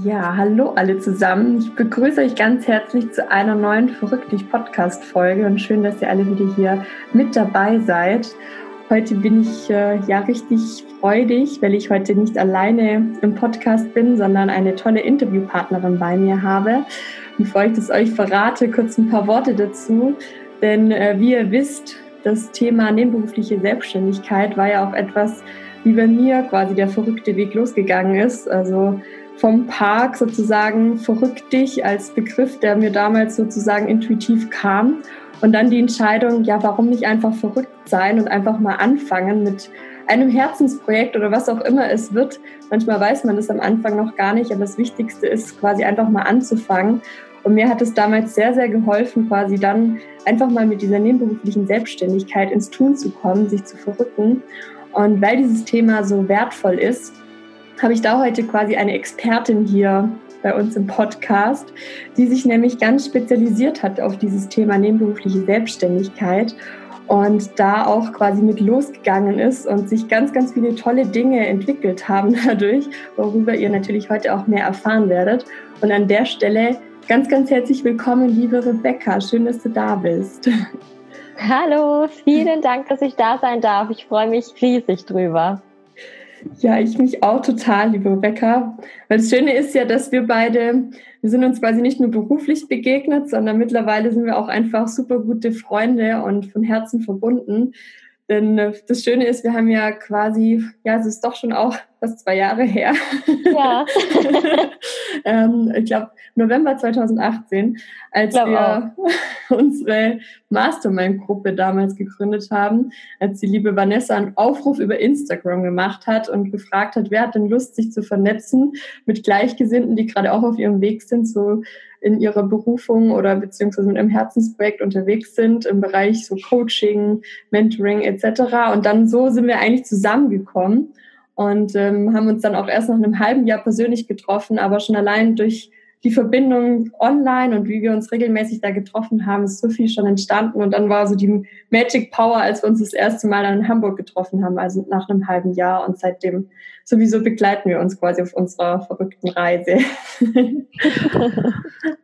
Ja, hallo alle zusammen. Ich begrüße euch ganz herzlich zu einer neuen Verrückt dich Podcast Folge und schön, dass ihr alle wieder hier mit dabei seid. Heute bin ich äh, ja richtig freudig, weil ich heute nicht alleine im Podcast bin, sondern eine tolle Interviewpartnerin bei mir habe. Bevor ich das euch verrate, kurz ein paar Worte dazu. Denn äh, wie ihr wisst, das Thema nebenberufliche Selbstständigkeit war ja auch etwas, wie bei mir quasi der verrückte Weg losgegangen ist. Also vom Park sozusagen verrückt dich als Begriff, der mir damals sozusagen intuitiv kam. Und dann die Entscheidung, ja, warum nicht einfach verrückt sein und einfach mal anfangen mit einem Herzensprojekt oder was auch immer es wird. Manchmal weiß man das am Anfang noch gar nicht, aber das Wichtigste ist quasi einfach mal anzufangen. Und mir hat es damals sehr, sehr geholfen, quasi dann einfach mal mit dieser nebenberuflichen Selbstständigkeit ins Tun zu kommen, sich zu verrücken. Und weil dieses Thema so wertvoll ist, habe ich da heute quasi eine Expertin hier bei uns im Podcast, die sich nämlich ganz spezialisiert hat auf dieses Thema nebenberufliche Selbstständigkeit und da auch quasi mit losgegangen ist und sich ganz, ganz viele tolle Dinge entwickelt haben dadurch, worüber ihr natürlich heute auch mehr erfahren werdet. Und an der Stelle ganz, ganz herzlich willkommen, liebe Rebecca. Schön, dass du da bist. Hallo, vielen Dank, dass ich da sein darf. Ich freue mich riesig drüber. Ja, ich mich auch total, liebe Rebecca. Weil das Schöne ist ja, dass wir beide, wir sind uns quasi nicht nur beruflich begegnet, sondern mittlerweile sind wir auch einfach super gute Freunde und von Herzen verbunden. Denn äh, das Schöne ist, wir haben ja quasi, ja, es ist doch schon auch fast zwei Jahre her. Ja. ähm, ich glaube, November 2018, als wir auch. unsere Mastermind-Gruppe damals gegründet haben, als die liebe Vanessa einen Aufruf über Instagram gemacht hat und gefragt hat, wer hat denn Lust, sich zu vernetzen mit Gleichgesinnten, die gerade auch auf ihrem Weg sind, so in ihrer Berufung oder beziehungsweise mit einem Herzensprojekt unterwegs sind im Bereich so Coaching, Mentoring etc. Und dann so sind wir eigentlich zusammengekommen und ähm, haben uns dann auch erst nach einem halben Jahr persönlich getroffen, aber schon allein durch die Verbindung online und wie wir uns regelmäßig da getroffen haben, ist so viel schon entstanden. Und dann war so die Magic Power, als wir uns das erste Mal dann in Hamburg getroffen haben, also nach einem halben Jahr. Und seitdem sowieso begleiten wir uns quasi auf unserer verrückten Reise.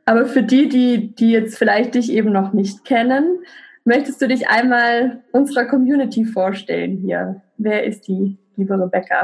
Aber für die, die, die jetzt vielleicht dich eben noch nicht kennen, möchtest du dich einmal unserer Community vorstellen hier? Wer ist die liebe Rebecca?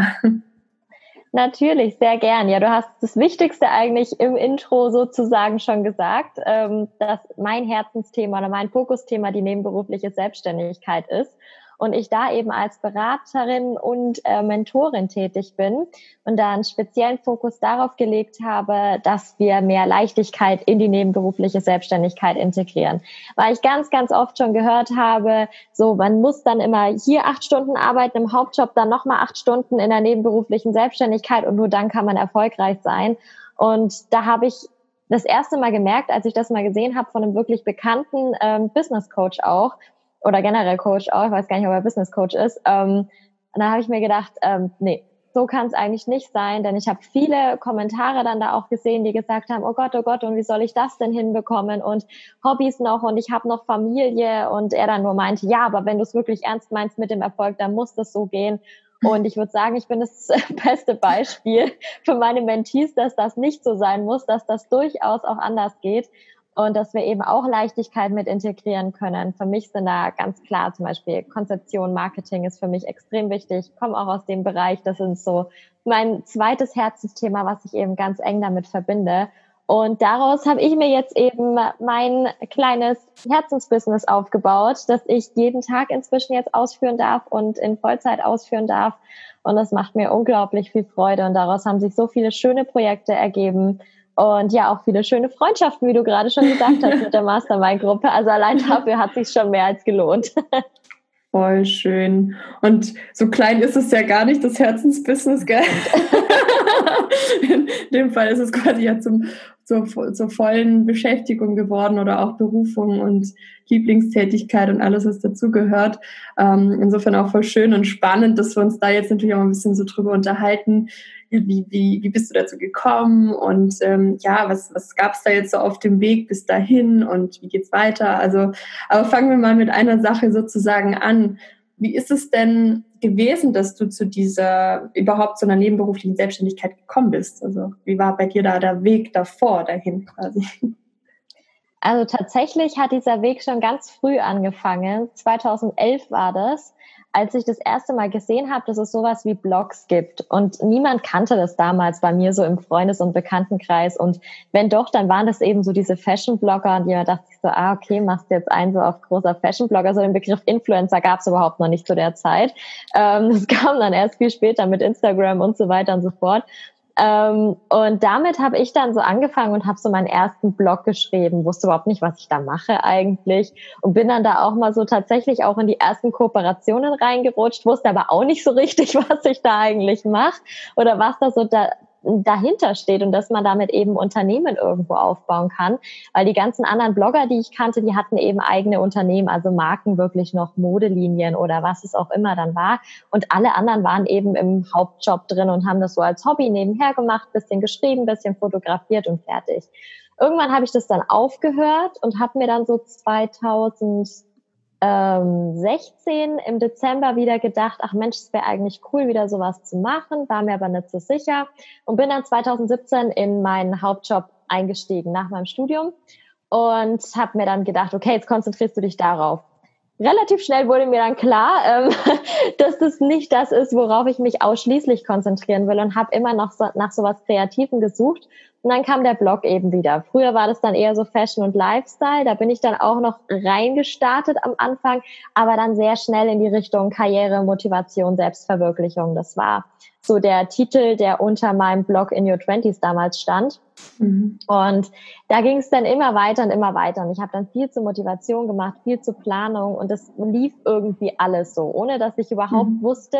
Natürlich, sehr gern. Ja, du hast das Wichtigste eigentlich im Intro sozusagen schon gesagt, ähm, dass mein Herzensthema oder mein Fokusthema die nebenberufliche Selbstständigkeit ist und ich da eben als Beraterin und äh, Mentorin tätig bin und da einen speziellen Fokus darauf gelegt habe, dass wir mehr Leichtigkeit in die nebenberufliche Selbstständigkeit integrieren. Weil ich ganz, ganz oft schon gehört habe, so man muss dann immer hier acht Stunden arbeiten im Hauptjob, dann nochmal acht Stunden in der nebenberuflichen Selbstständigkeit und nur dann kann man erfolgreich sein. Und da habe ich das erste Mal gemerkt, als ich das mal gesehen habe von einem wirklich bekannten ähm, Business Coach auch, oder generell Coach auch, ich weiß gar nicht, ob er Business Coach ist. Ähm, und da habe ich mir gedacht, ähm, nee, so kann es eigentlich nicht sein, denn ich habe viele Kommentare dann da auch gesehen, die gesagt haben, oh Gott, oh Gott, und wie soll ich das denn hinbekommen und Hobbys noch und ich habe noch Familie und er dann nur meinte, ja, aber wenn du es wirklich ernst meinst mit dem Erfolg, dann muss das so gehen. Und ich würde sagen, ich bin das beste Beispiel für meine Mentees, dass das nicht so sein muss, dass das durchaus auch anders geht und dass wir eben auch Leichtigkeit mit integrieren können. Für mich sind da ganz klar zum Beispiel Konzeption, Marketing ist für mich extrem wichtig. Ich komme auch aus dem Bereich, das ist so mein zweites Herzensthema, was ich eben ganz eng damit verbinde. Und daraus habe ich mir jetzt eben mein kleines Herzensbusiness aufgebaut, das ich jeden Tag inzwischen jetzt ausführen darf und in Vollzeit ausführen darf. Und das macht mir unglaublich viel Freude. Und daraus haben sich so viele schöne Projekte ergeben und ja, auch viele schöne Freundschaften, wie du gerade schon gesagt hast mit der Mastermind-Gruppe. Also allein dafür hat sich schon mehr als gelohnt. Voll schön. Und so klein ist es ja gar nicht, das Herzensbusiness, gell? In dem Fall ist es quasi ja zum, zur, zur vollen Beschäftigung geworden oder auch Berufung und Lieblingstätigkeit und alles, was dazugehört. Ähm, insofern auch voll schön und spannend, dass wir uns da jetzt natürlich auch ein bisschen so drüber unterhalten, wie, wie, wie bist du dazu gekommen und ähm, ja, was, was gab es da jetzt so auf dem Weg bis dahin und wie geht's weiter? Also, aber fangen wir mal mit einer Sache sozusagen an. Wie ist es denn gewesen, dass du zu dieser, überhaupt zu einer nebenberuflichen Selbstständigkeit gekommen bist? Also wie war bei dir da der Weg davor dahin quasi? Also tatsächlich hat dieser Weg schon ganz früh angefangen. 2011 war das als ich das erste Mal gesehen habe, dass es sowas wie Blogs gibt. Und niemand kannte das damals bei mir so im Freundes- und Bekanntenkreis. Und wenn doch, dann waren das eben so diese Fashion-Blogger. Und jeder dachte sich so, ah, okay, machst jetzt einen so auf großer Fashion-Blogger. So den Begriff Influencer gab es überhaupt noch nicht zu der Zeit. Ähm, das kam dann erst viel später mit Instagram und so weiter und so fort. Ähm, und damit habe ich dann so angefangen und habe so meinen ersten Blog geschrieben, wusste überhaupt nicht, was ich da mache eigentlich und bin dann da auch mal so tatsächlich auch in die ersten Kooperationen reingerutscht, wusste aber auch nicht so richtig, was ich da eigentlich mache oder was da so da, dahinter steht und dass man damit eben Unternehmen irgendwo aufbauen kann. Weil die ganzen anderen Blogger, die ich kannte, die hatten eben eigene Unternehmen, also Marken wirklich noch Modelinien oder was es auch immer dann war. Und alle anderen waren eben im Hauptjob drin und haben das so als Hobby nebenher gemacht, bisschen geschrieben, bisschen fotografiert und fertig. Irgendwann habe ich das dann aufgehört und habe mir dann so 2000 ähm, 16 im Dezember wieder gedacht, ach Mensch, es wäre eigentlich cool, wieder sowas zu machen, war mir aber nicht so sicher und bin dann 2017 in meinen Hauptjob eingestiegen nach meinem Studium und habe mir dann gedacht, okay, jetzt konzentrierst du dich darauf. Relativ schnell wurde mir dann klar, ähm, dass das nicht das ist, worauf ich mich ausschließlich konzentrieren will und habe immer noch so, nach sowas Kreativen gesucht und dann kam der Blog eben wieder. Früher war das dann eher so Fashion und Lifestyle. Da bin ich dann auch noch reingestartet am Anfang, aber dann sehr schnell in die Richtung Karriere, Motivation, Selbstverwirklichung. Das war so der Titel, der unter meinem Blog In Your Twenties damals stand. Mhm. Und da ging es dann immer weiter und immer weiter. Und ich habe dann viel zur Motivation gemacht, viel zur Planung und das lief irgendwie alles so, ohne dass ich überhaupt mhm. wusste,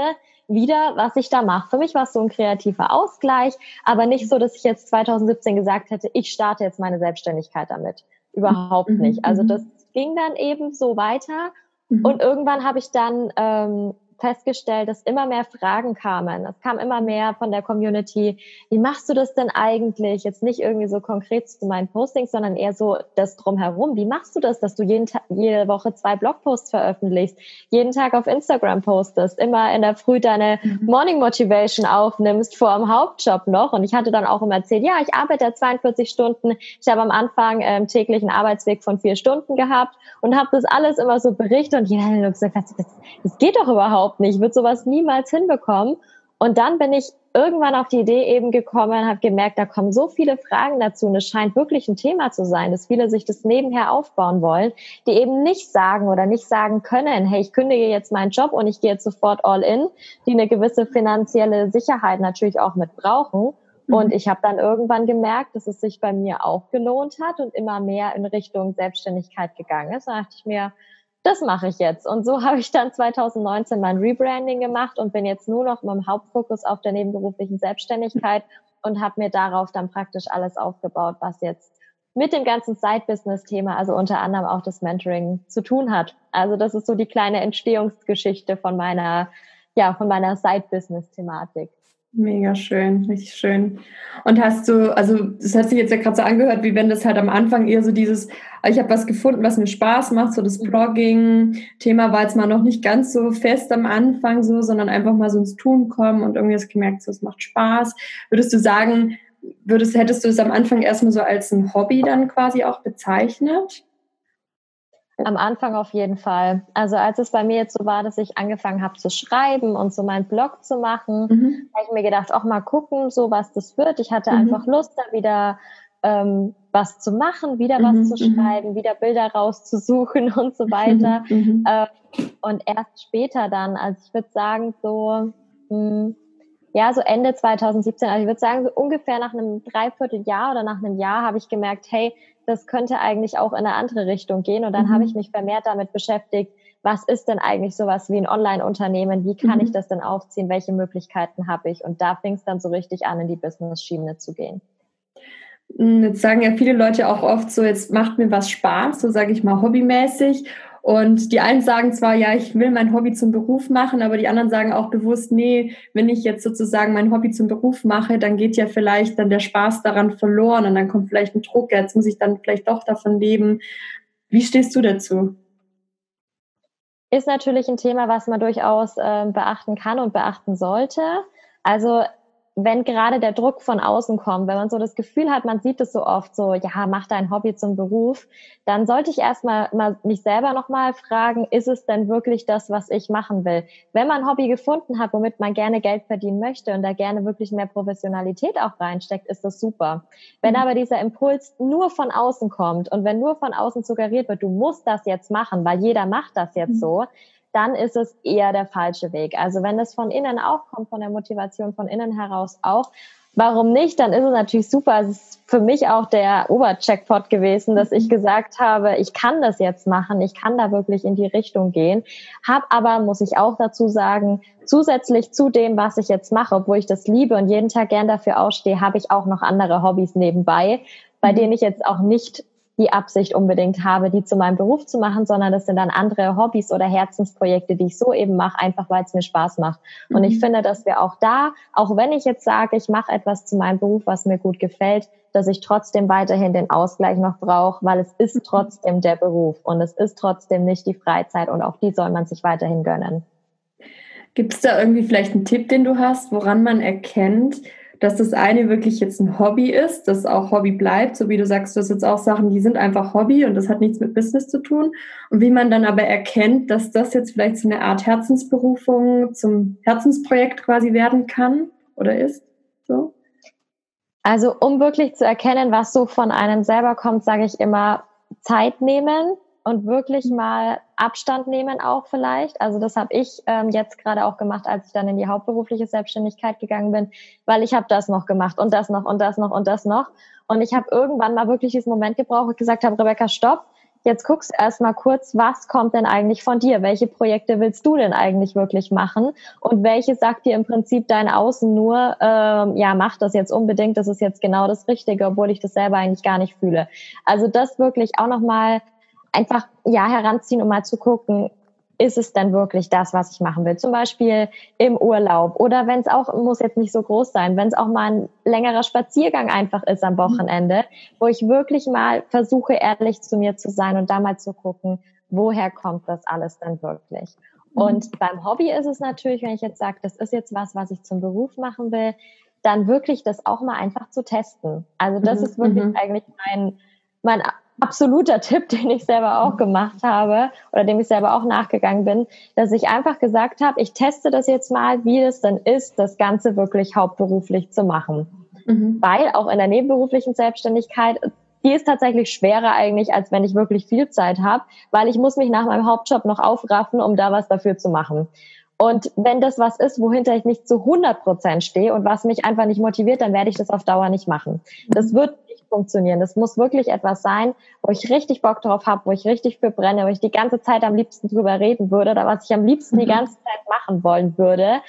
wieder, was ich da mache. Für mich war es so ein kreativer Ausgleich, aber nicht so, dass ich jetzt 2017 gesagt hätte, ich starte jetzt meine Selbstständigkeit damit. Überhaupt mhm. nicht. Also mhm. das ging dann eben so weiter. Mhm. Und irgendwann habe ich dann ähm, festgestellt, dass immer mehr Fragen kamen. Es kam immer mehr von der Community. Wie machst du das denn eigentlich? Jetzt nicht irgendwie so konkret zu meinen Postings, sondern eher so das drumherum. Wie machst du das, dass du jeden jede Woche zwei Blogposts veröffentlichst, jeden Tag auf Instagram postest, immer in der Früh deine mhm. Morning Motivation aufnimmst vor dem Hauptjob noch? Und ich hatte dann auch immer erzählt, ja, ich arbeite 42 Stunden. Ich habe am Anfang ähm, täglichen Arbeitsweg von vier Stunden gehabt und habe das alles immer so berichtet und jeder hat gesagt, das, das geht doch überhaupt überhaupt nicht. Ich würde sowas niemals hinbekommen. Und dann bin ich irgendwann auf die Idee eben gekommen, habe gemerkt, da kommen so viele Fragen dazu und es scheint wirklich ein Thema zu sein, dass viele sich das nebenher aufbauen wollen, die eben nicht sagen oder nicht sagen können, hey, ich kündige jetzt meinen Job und ich gehe jetzt sofort all in, die eine gewisse finanzielle Sicherheit natürlich auch mit brauchen. Mhm. Und ich habe dann irgendwann gemerkt, dass es sich bei mir auch gelohnt hat und immer mehr in Richtung Selbstständigkeit gegangen ist. Da dachte ich mir, das mache ich jetzt. Und so habe ich dann 2019 mein Rebranding gemacht und bin jetzt nur noch mit dem Hauptfokus auf der nebenberuflichen Selbstständigkeit und habe mir darauf dann praktisch alles aufgebaut, was jetzt mit dem ganzen Side-Business-Thema, also unter anderem auch das Mentoring zu tun hat. Also das ist so die kleine Entstehungsgeschichte von meiner, ja, von meiner Side-Business-Thematik. Mega schön, richtig schön. Und hast du, also das hat sich jetzt ja gerade so angehört, wie wenn das halt am Anfang eher so dieses, ich habe was gefunden, was mir Spaß macht, so das Blogging-Thema war jetzt mal noch nicht ganz so fest am Anfang so, sondern einfach mal so ins Tun kommen und irgendwie hast gemerkt, so es macht Spaß. Würdest du sagen, würdest, hättest du es am Anfang erstmal so als ein Hobby dann quasi auch bezeichnet? Am Anfang auf jeden Fall. Also als es bei mir jetzt so war, dass ich angefangen habe zu schreiben und so meinen Blog zu machen, mhm. habe ich mir gedacht, auch mal gucken, so was das wird. Ich hatte mhm. einfach Lust, da wieder ähm, was zu machen, wieder mhm. was zu mhm. schreiben, wieder Bilder rauszusuchen und so weiter. Mhm. Äh, und erst später dann, also ich würde sagen so, mh, hm, ja, so Ende 2017, also ich würde sagen, so ungefähr nach einem Dreivierteljahr oder nach einem Jahr habe ich gemerkt, hey, das könnte eigentlich auch in eine andere Richtung gehen. Und dann mhm. habe ich mich vermehrt damit beschäftigt, was ist denn eigentlich sowas wie ein Online-Unternehmen? Wie kann mhm. ich das denn aufziehen? Welche Möglichkeiten habe ich? Und da fing es dann so richtig an, in die Business-Schiene zu gehen. Jetzt sagen ja viele Leute auch oft so, jetzt macht mir was Spaß, so sage ich mal hobbymäßig. Und die einen sagen zwar, ja, ich will mein Hobby zum Beruf machen, aber die anderen sagen auch bewusst, nee, wenn ich jetzt sozusagen mein Hobby zum Beruf mache, dann geht ja vielleicht dann der Spaß daran verloren und dann kommt vielleicht ein Druck, jetzt muss ich dann vielleicht doch davon leben. Wie stehst du dazu? ist natürlich ein Thema, was man durchaus äh, beachten kann und beachten sollte. Also wenn gerade der Druck von außen kommt, wenn man so das Gefühl hat, man sieht es so oft so, ja, mach dein Hobby zum Beruf, dann sollte ich erstmal mal mich selber nochmal fragen, ist es denn wirklich das, was ich machen will? Wenn man ein Hobby gefunden hat, womit man gerne Geld verdienen möchte und da gerne wirklich mehr Professionalität auch reinsteckt, ist das super. Wenn mhm. aber dieser Impuls nur von außen kommt und wenn nur von außen suggeriert wird, du musst das jetzt machen, weil jeder macht das jetzt mhm. so, dann ist es eher der falsche Weg. Also wenn es von innen auch kommt, von der Motivation von innen heraus auch, warum nicht? Dann ist es natürlich super. Es ist für mich auch der Obercheckpot gewesen, dass ich gesagt habe, ich kann das jetzt machen, ich kann da wirklich in die Richtung gehen. Hab aber, muss ich auch dazu sagen, zusätzlich zu dem, was ich jetzt mache, obwohl ich das liebe und jeden Tag gern dafür ausstehe, habe ich auch noch andere Hobbys nebenbei, bei mhm. denen ich jetzt auch nicht die Absicht unbedingt habe, die zu meinem Beruf zu machen, sondern das sind dann andere Hobbys oder Herzensprojekte, die ich so eben mache, einfach weil es mir Spaß macht. Mhm. Und ich mhm. finde, dass wir auch da, auch wenn ich jetzt sage, ich mache etwas zu meinem Beruf, was mir gut gefällt, dass ich trotzdem weiterhin den Ausgleich noch brauche, weil es ist mhm. trotzdem der Beruf und es ist trotzdem nicht die Freizeit und auch die soll man sich weiterhin gönnen. Gibt es da irgendwie vielleicht einen Tipp, den du hast, woran man erkennt, dass das eine wirklich jetzt ein Hobby ist, das auch Hobby bleibt, so wie du sagst, du hast jetzt auch Sachen, die sind einfach Hobby und das hat nichts mit Business zu tun. Und wie man dann aber erkennt, dass das jetzt vielleicht so eine Art Herzensberufung zum Herzensprojekt quasi werden kann oder ist, so. Also um wirklich zu erkennen, was so von einem selber kommt, sage ich immer Zeit nehmen, und wirklich mal Abstand nehmen auch vielleicht. Also das habe ich ähm, jetzt gerade auch gemacht, als ich dann in die hauptberufliche Selbstständigkeit gegangen bin, weil ich habe das noch gemacht und das noch und das noch und das noch. Und ich habe irgendwann mal wirklich diesen Moment gebraucht und gesagt habe, Rebecca, stopp, jetzt guckst du erst mal kurz, was kommt denn eigentlich von dir? Welche Projekte willst du denn eigentlich wirklich machen? Und welche sagt dir im Prinzip dein Außen nur, ähm, ja, mach das jetzt unbedingt, das ist jetzt genau das Richtige, obwohl ich das selber eigentlich gar nicht fühle. Also das wirklich auch nochmal einfach ja heranziehen, um mal zu gucken, ist es denn wirklich das, was ich machen will? Zum Beispiel im Urlaub oder wenn es auch, muss jetzt nicht so groß sein, wenn es auch mal ein längerer Spaziergang einfach ist am Wochenende, wo ich wirklich mal versuche, ehrlich zu mir zu sein und da mal zu gucken, woher kommt das alles denn wirklich? Mhm. Und beim Hobby ist es natürlich, wenn ich jetzt sage, das ist jetzt was, was ich zum Beruf machen will, dann wirklich das auch mal einfach zu testen. Also das mhm. ist wirklich mhm. eigentlich mein, mein absoluter Tipp, den ich selber auch gemacht habe oder dem ich selber auch nachgegangen bin, dass ich einfach gesagt habe, ich teste das jetzt mal, wie es denn ist, das Ganze wirklich hauptberuflich zu machen. Mhm. Weil auch in der nebenberuflichen Selbstständigkeit, die ist tatsächlich schwerer eigentlich, als wenn ich wirklich viel Zeit habe, weil ich muss mich nach meinem Hauptjob noch aufraffen, um da was dafür zu machen. Und wenn das was ist, wohinter ich nicht zu 100 Prozent stehe und was mich einfach nicht motiviert, dann werde ich das auf Dauer nicht machen. Das wird nicht funktionieren. Das muss wirklich etwas sein, wo ich richtig Bock drauf habe, wo ich richtig für brenne, wo ich die ganze Zeit am liebsten drüber reden würde oder was ich am liebsten die mhm. ganze Zeit machen wollen würde.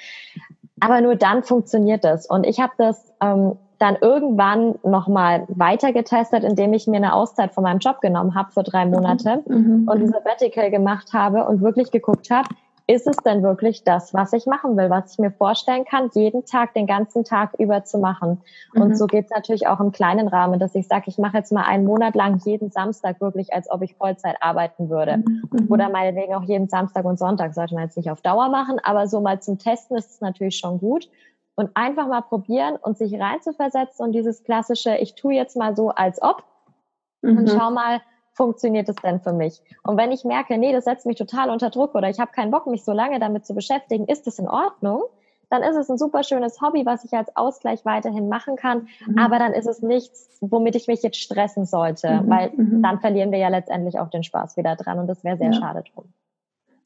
Aber nur dann funktioniert das. Und ich habe das ähm, dann irgendwann nochmal weiter getestet, indem ich mir eine Auszeit von meinem Job genommen habe für drei Monate mhm. mhm. und ein Sabbatical gemacht habe und wirklich geguckt habe, ist es denn wirklich das, was ich machen will, was ich mir vorstellen kann, jeden Tag, den ganzen Tag über zu machen. Mhm. Und so geht es natürlich auch im kleinen Rahmen, dass ich sage, ich mache jetzt mal einen Monat lang jeden Samstag wirklich, als ob ich Vollzeit arbeiten würde. Mhm. mhm. Oder meinetwegen auch jeden Samstag und Sonntag, sollte man jetzt nicht auf Dauer machen, aber so mal zum Testen ist es natürlich schon gut. Und einfach mal probieren und sich reinzuversetzen und dieses klassische, ich tue jetzt mal so, als ob mhm. und schau mal, funktioniert es denn für mich? Und wenn ich merke, nee, das setzt mich total unter Druck oder ich habe keinen Bock, mich so lange damit zu beschäftigen, ist das in Ordnung? Dann ist es ein super schönes Hobby, was ich als Ausgleich weiterhin machen kann. Mhm. Aber dann ist es nichts, womit ich mich jetzt stressen sollte, mhm. weil mhm. dann verlieren wir ja letztendlich auch den Spaß wieder dran und das wäre sehr ja. schade drum.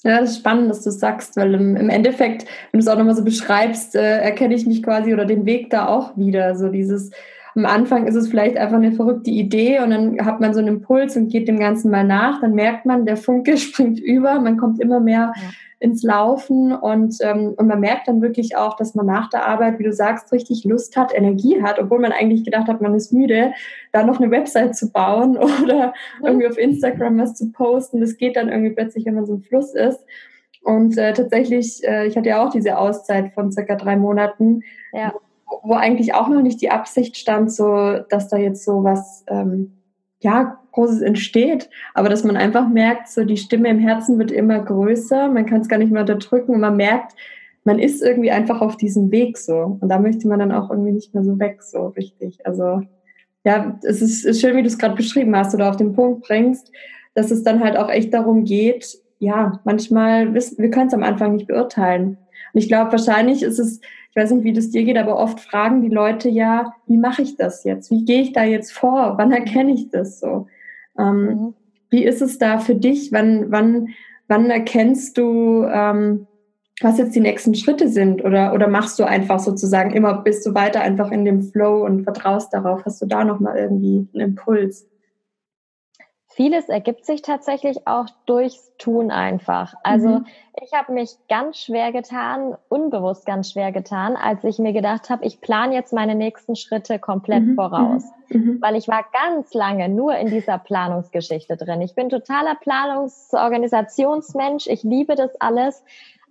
Ja, das ist spannend, dass du sagst, weil im, im Endeffekt, wenn du es auch nochmal so beschreibst, äh, erkenne ich mich quasi oder den Weg da auch wieder. So dieses, am Anfang ist es vielleicht einfach eine verrückte Idee und dann hat man so einen Impuls und geht dem Ganzen mal nach. Dann merkt man, der Funke springt über, man kommt immer mehr ja. ins Laufen und, ähm, und man merkt dann wirklich auch, dass man nach der Arbeit, wie du sagst, richtig Lust hat, Energie hat, obwohl man eigentlich gedacht hat, man ist müde, da noch eine Website zu bauen oder irgendwie auf Instagram was zu posten. Das geht dann irgendwie plötzlich, wenn man so im Fluss ist. Und äh, tatsächlich, äh, ich hatte ja auch diese Auszeit von circa drei Monaten, ja wo eigentlich auch noch nicht die Absicht stand, so dass da jetzt so was ähm, ja Großes entsteht, aber dass man einfach merkt, so die Stimme im Herzen wird immer größer, man kann es gar nicht mehr unterdrücken und man merkt, man ist irgendwie einfach auf diesem Weg so. Und da möchte man dann auch irgendwie nicht mehr so weg, so richtig. Also ja, es ist, ist schön, wie du es gerade beschrieben hast oder auf den Punkt bringst, dass es dann halt auch echt darum geht, ja, manchmal wissen, wir können es am Anfang nicht beurteilen. Und ich glaube, wahrscheinlich ist es, ich weiß nicht, wie das dir geht, aber oft fragen die Leute ja, wie mache ich das jetzt? Wie gehe ich da jetzt vor? Wann erkenne ich das so? Ähm, mhm. Wie ist es da für dich? Wann, wann, wann erkennst du, ähm, was jetzt die nächsten Schritte sind? Oder, oder machst du einfach sozusagen immer, bist du weiter einfach in dem Flow und vertraust darauf? Hast du da nochmal irgendwie einen Impuls? Vieles ergibt sich tatsächlich auch durchs Tun einfach. Also mhm. ich habe mich ganz schwer getan, unbewusst ganz schwer getan, als ich mir gedacht habe, ich plane jetzt meine nächsten Schritte komplett mhm. voraus. Mhm. mhm. Weil ich war ganz lange nur in dieser Planungsgeschichte drin. Ich bin totaler Planungs-Organisationsmensch. Ich liebe das alles.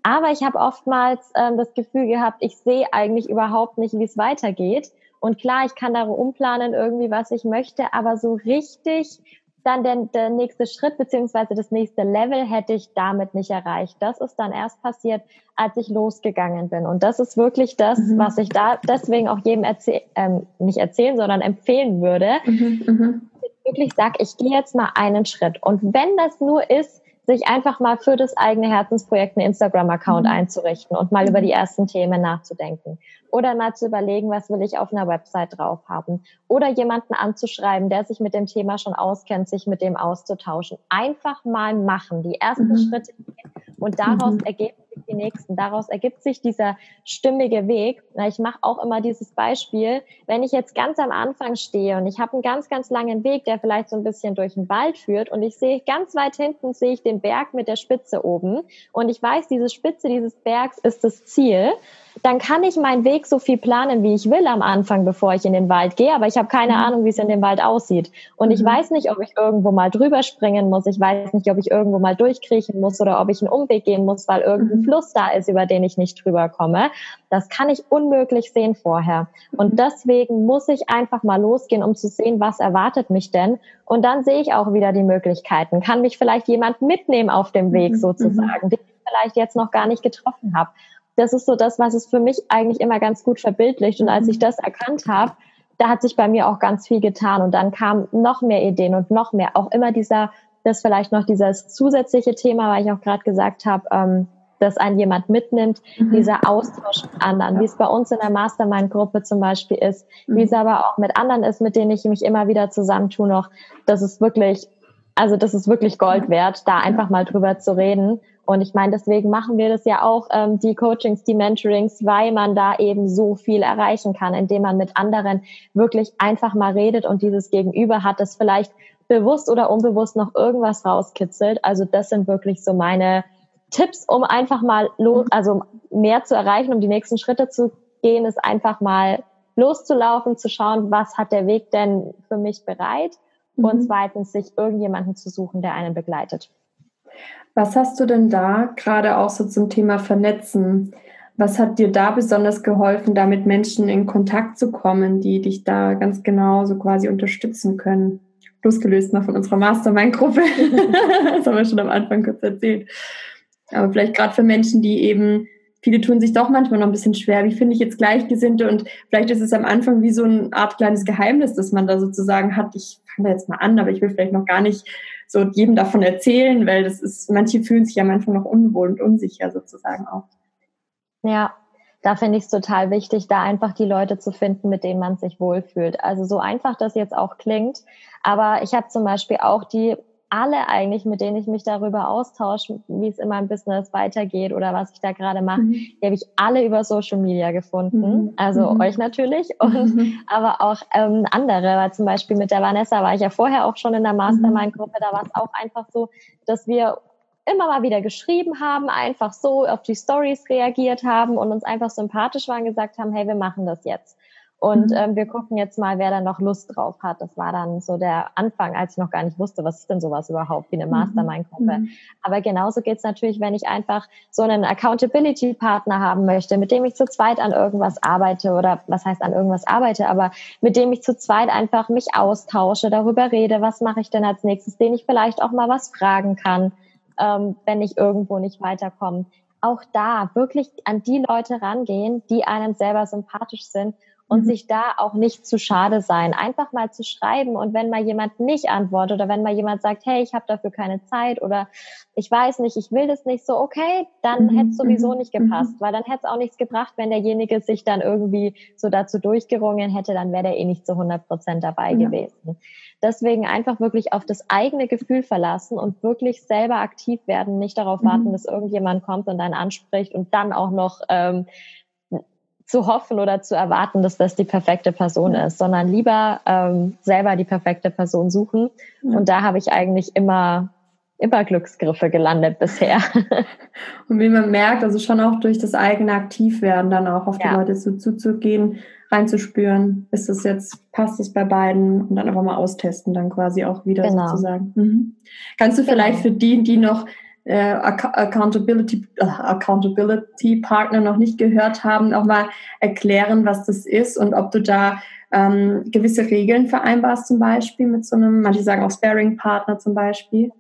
Aber ich habe oftmals ähm, das Gefühl gehabt, ich sehe eigentlich überhaupt nicht, wie es weitergeht. Und klar, ich kann da umplanen irgendwie, was ich möchte, aber so richtig dann der, der nächste Schritt beziehungsweise das nächste Level hätte ich damit nicht erreicht. Das ist dann erst passiert, als ich losgegangen bin. Und das ist wirklich das, mhm. was ich da deswegen auch jedem erzähl ähm, nicht erzählen, sondern empfehlen würde. Mhm. Ich wirklich sag, ich gehe jetzt mal einen Schritt. Und wenn das nur ist, sich einfach mal für das eigene Herzensprojekt einen Instagram-Account mhm. einzurichten und mal über die ersten Themen nachzudenken. Oder mal zu überlegen, was will ich auf einer Website drauf haben. Oder jemanden anzuschreiben, der sich mit dem Thema schon auskennt, sich mit dem auszutauschen. Einfach mal machen, die ersten mhm. Schritte gehen und daraus mhm. ergeben sich die nächsten. Daraus ergibt sich dieser stimmige Weg. Ich mache auch immer dieses Beispiel, wenn ich jetzt ganz am Anfang stehe und ich habe einen ganz, ganz langen Weg, der vielleicht so ein bisschen durch den Wald führt und ich sehe ganz weit hinten sehe ich den Berg mit der Spitze oben und ich weiß, diese Spitze dieses Bergs ist das Ziel dann kann ich meinen Weg so viel planen, wie ich will am Anfang, bevor ich in den Wald gehe, aber ich habe keine mhm. Ahnung, wie es in dem Wald aussieht. Und ich mhm. weiß nicht, ob ich irgendwo mal drüber springen muss, ich weiß nicht, ob ich irgendwo mal durchkriechen muss oder ob ich einen Umweg gehen muss, weil irgendein mhm. Fluss da ist, über den ich nicht drüber komme. Das kann ich unmöglich sehen vorher. Und deswegen muss ich einfach mal losgehen, um zu sehen, was erwartet mich denn. Und dann sehe ich auch wieder die Möglichkeiten. Kann mich vielleicht jemand mitnehmen auf dem Weg sozusagen, den ich vielleicht jetzt noch gar nicht getroffen habe das ist so das, was es für mich eigentlich immer ganz gut verbildlicht. Und als ich mhm. das erkannt habe, da hat sich bei mir auch ganz viel getan. Und dann kamen noch mehr Ideen und noch mehr. Auch immer dieser, das vielleicht noch dieses zusätzliche Thema, weil ich auch gerade gesagt habe, ähm, dass ein jemand mitnimmt, mhm. dieser Austausch mit anderen, ja. wie es bei uns in der Mastermind-Gruppe zum Beispiel ist, mhm. wie es aber auch mit anderen ist, mit denen ich mich immer wieder zusammentue noch. Das ist wirklich, also das ist wirklich Gold wert, da einfach mal drüber zu reden und ich meine, deswegen machen wir das ja auch, ähm, die Coachings, die Mentorings, weil man da eben so viel erreichen kann, indem man mit anderen wirklich einfach mal redet und dieses Gegenüber hat, das vielleicht bewusst oder unbewusst noch irgendwas rauskitzelt. Also das sind wirklich so meine Tipps, um einfach mal los, also mehr zu erreichen, um die nächsten Schritte zu gehen, ist einfach mal loszulaufen, zu schauen, was hat der Weg denn für mich bereit? Mhm. Und zweitens, sich irgendjemanden zu suchen, der einen begleitet. Was hast du denn da gerade auch so zum Thema Vernetzen? Was hat dir da besonders geholfen, da mit Menschen in Kontakt zu kommen, die dich da ganz genau so quasi unterstützen können? Losgelöst mal von unserer Mastermind-Gruppe. das haben wir schon am Anfang kurz erzählt. Aber vielleicht gerade für Menschen, die eben, viele tun sich doch manchmal noch ein bisschen schwer. Wie finde ich jetzt Gleichgesinnte? Und vielleicht ist es am Anfang wie so eine Art kleines Geheimnis, dass man da sozusagen hat, ich fange da jetzt mal an, aber ich will vielleicht noch gar nicht so jedem davon erzählen, weil das ist, manche fühlen sich ja manchmal noch unwohl und unsicher sozusagen auch. Ja, da finde ich es total wichtig, da einfach die Leute zu finden, mit denen man sich wohlfühlt. Also so einfach das jetzt auch klingt, aber ich habe zum Beispiel auch die alle eigentlich, mit denen ich mich darüber austausche, wie es in meinem Business weitergeht oder was ich da gerade mache, mhm. die habe ich alle über Social Media gefunden. Mhm. Also mhm. euch natürlich und aber auch ähm, andere, weil zum Beispiel mit der Vanessa war ich ja vorher auch schon in der. Mastermind-Gruppe, da war es auch einfach so, dass wir immer mal wieder geschrieben haben, einfach so auf die Stories reagiert haben und uns einfach sympathisch waren, gesagt haben, hey, wir machen das jetzt. Und mhm. ähm, wir gucken jetzt mal, wer da noch Lust drauf hat. Das war dann so der Anfang, als ich noch gar nicht wusste, was ist denn sowas überhaupt wie eine mhm. Mastermind-Gruppe. Mhm. Aber genauso geht's natürlich, wenn ich einfach so einen Accountability-Partner haben möchte, mit dem ich zu zweit an irgendwas arbeite oder was heißt an irgendwas arbeite, aber mit dem ich zu zweit einfach mich austausche, darüber rede, was mache ich denn als nächstes, den ich vielleicht auch mal was fragen kann, ähm, wenn ich irgendwo nicht weiterkomme. Auch da wirklich an die Leute rangehen, die einem selber sympathisch sind und mhm. sich da auch nicht zu schade sein, einfach mal zu schreiben und wenn mal jemand nicht antwortet oder wenn mal jemand sagt, hey, ich habe dafür keine Zeit oder ich weiß nicht, ich will das nicht so, okay, dann mhm. hätte es sowieso mhm. nicht gepasst, mhm. weil dann hätte es auch nichts gebracht, wenn derjenige sich dann irgendwie so dazu durchgerungen hätte, dann wäre der eh nicht zu 100 Prozent dabei ja. gewesen. Deswegen einfach wirklich auf das eigene Gefühl verlassen und wirklich selber aktiv werden, nicht darauf warten, mhm. dass irgendjemand kommt und einen anspricht und dann auch noch ähm, zu hoffen oder zu erwarten, dass das die perfekte Person ist, sondern lieber ähm, selber die perfekte Person suchen. Ja. Und da habe ich eigentlich immer immer Glücksgriffe gelandet bisher. Und wie man merkt, also schon auch durch das eigene Aktivwerden dann auch auf die Leute so zuzugehen, reinzuspüren, ist das jetzt, passt es bei beiden und dann einfach mal austesten, dann quasi auch wieder genau. sozusagen. Mhm. Kannst du genau. vielleicht für die, die noch äh, Accountability, äh, Accountability Partner noch nicht gehört haben, auch mal erklären, was das ist und ob du da ähm, gewisse Regeln vereinbarst, zum Beispiel mit so einem, manche sagen auch Sparing-Partner zum Beispiel.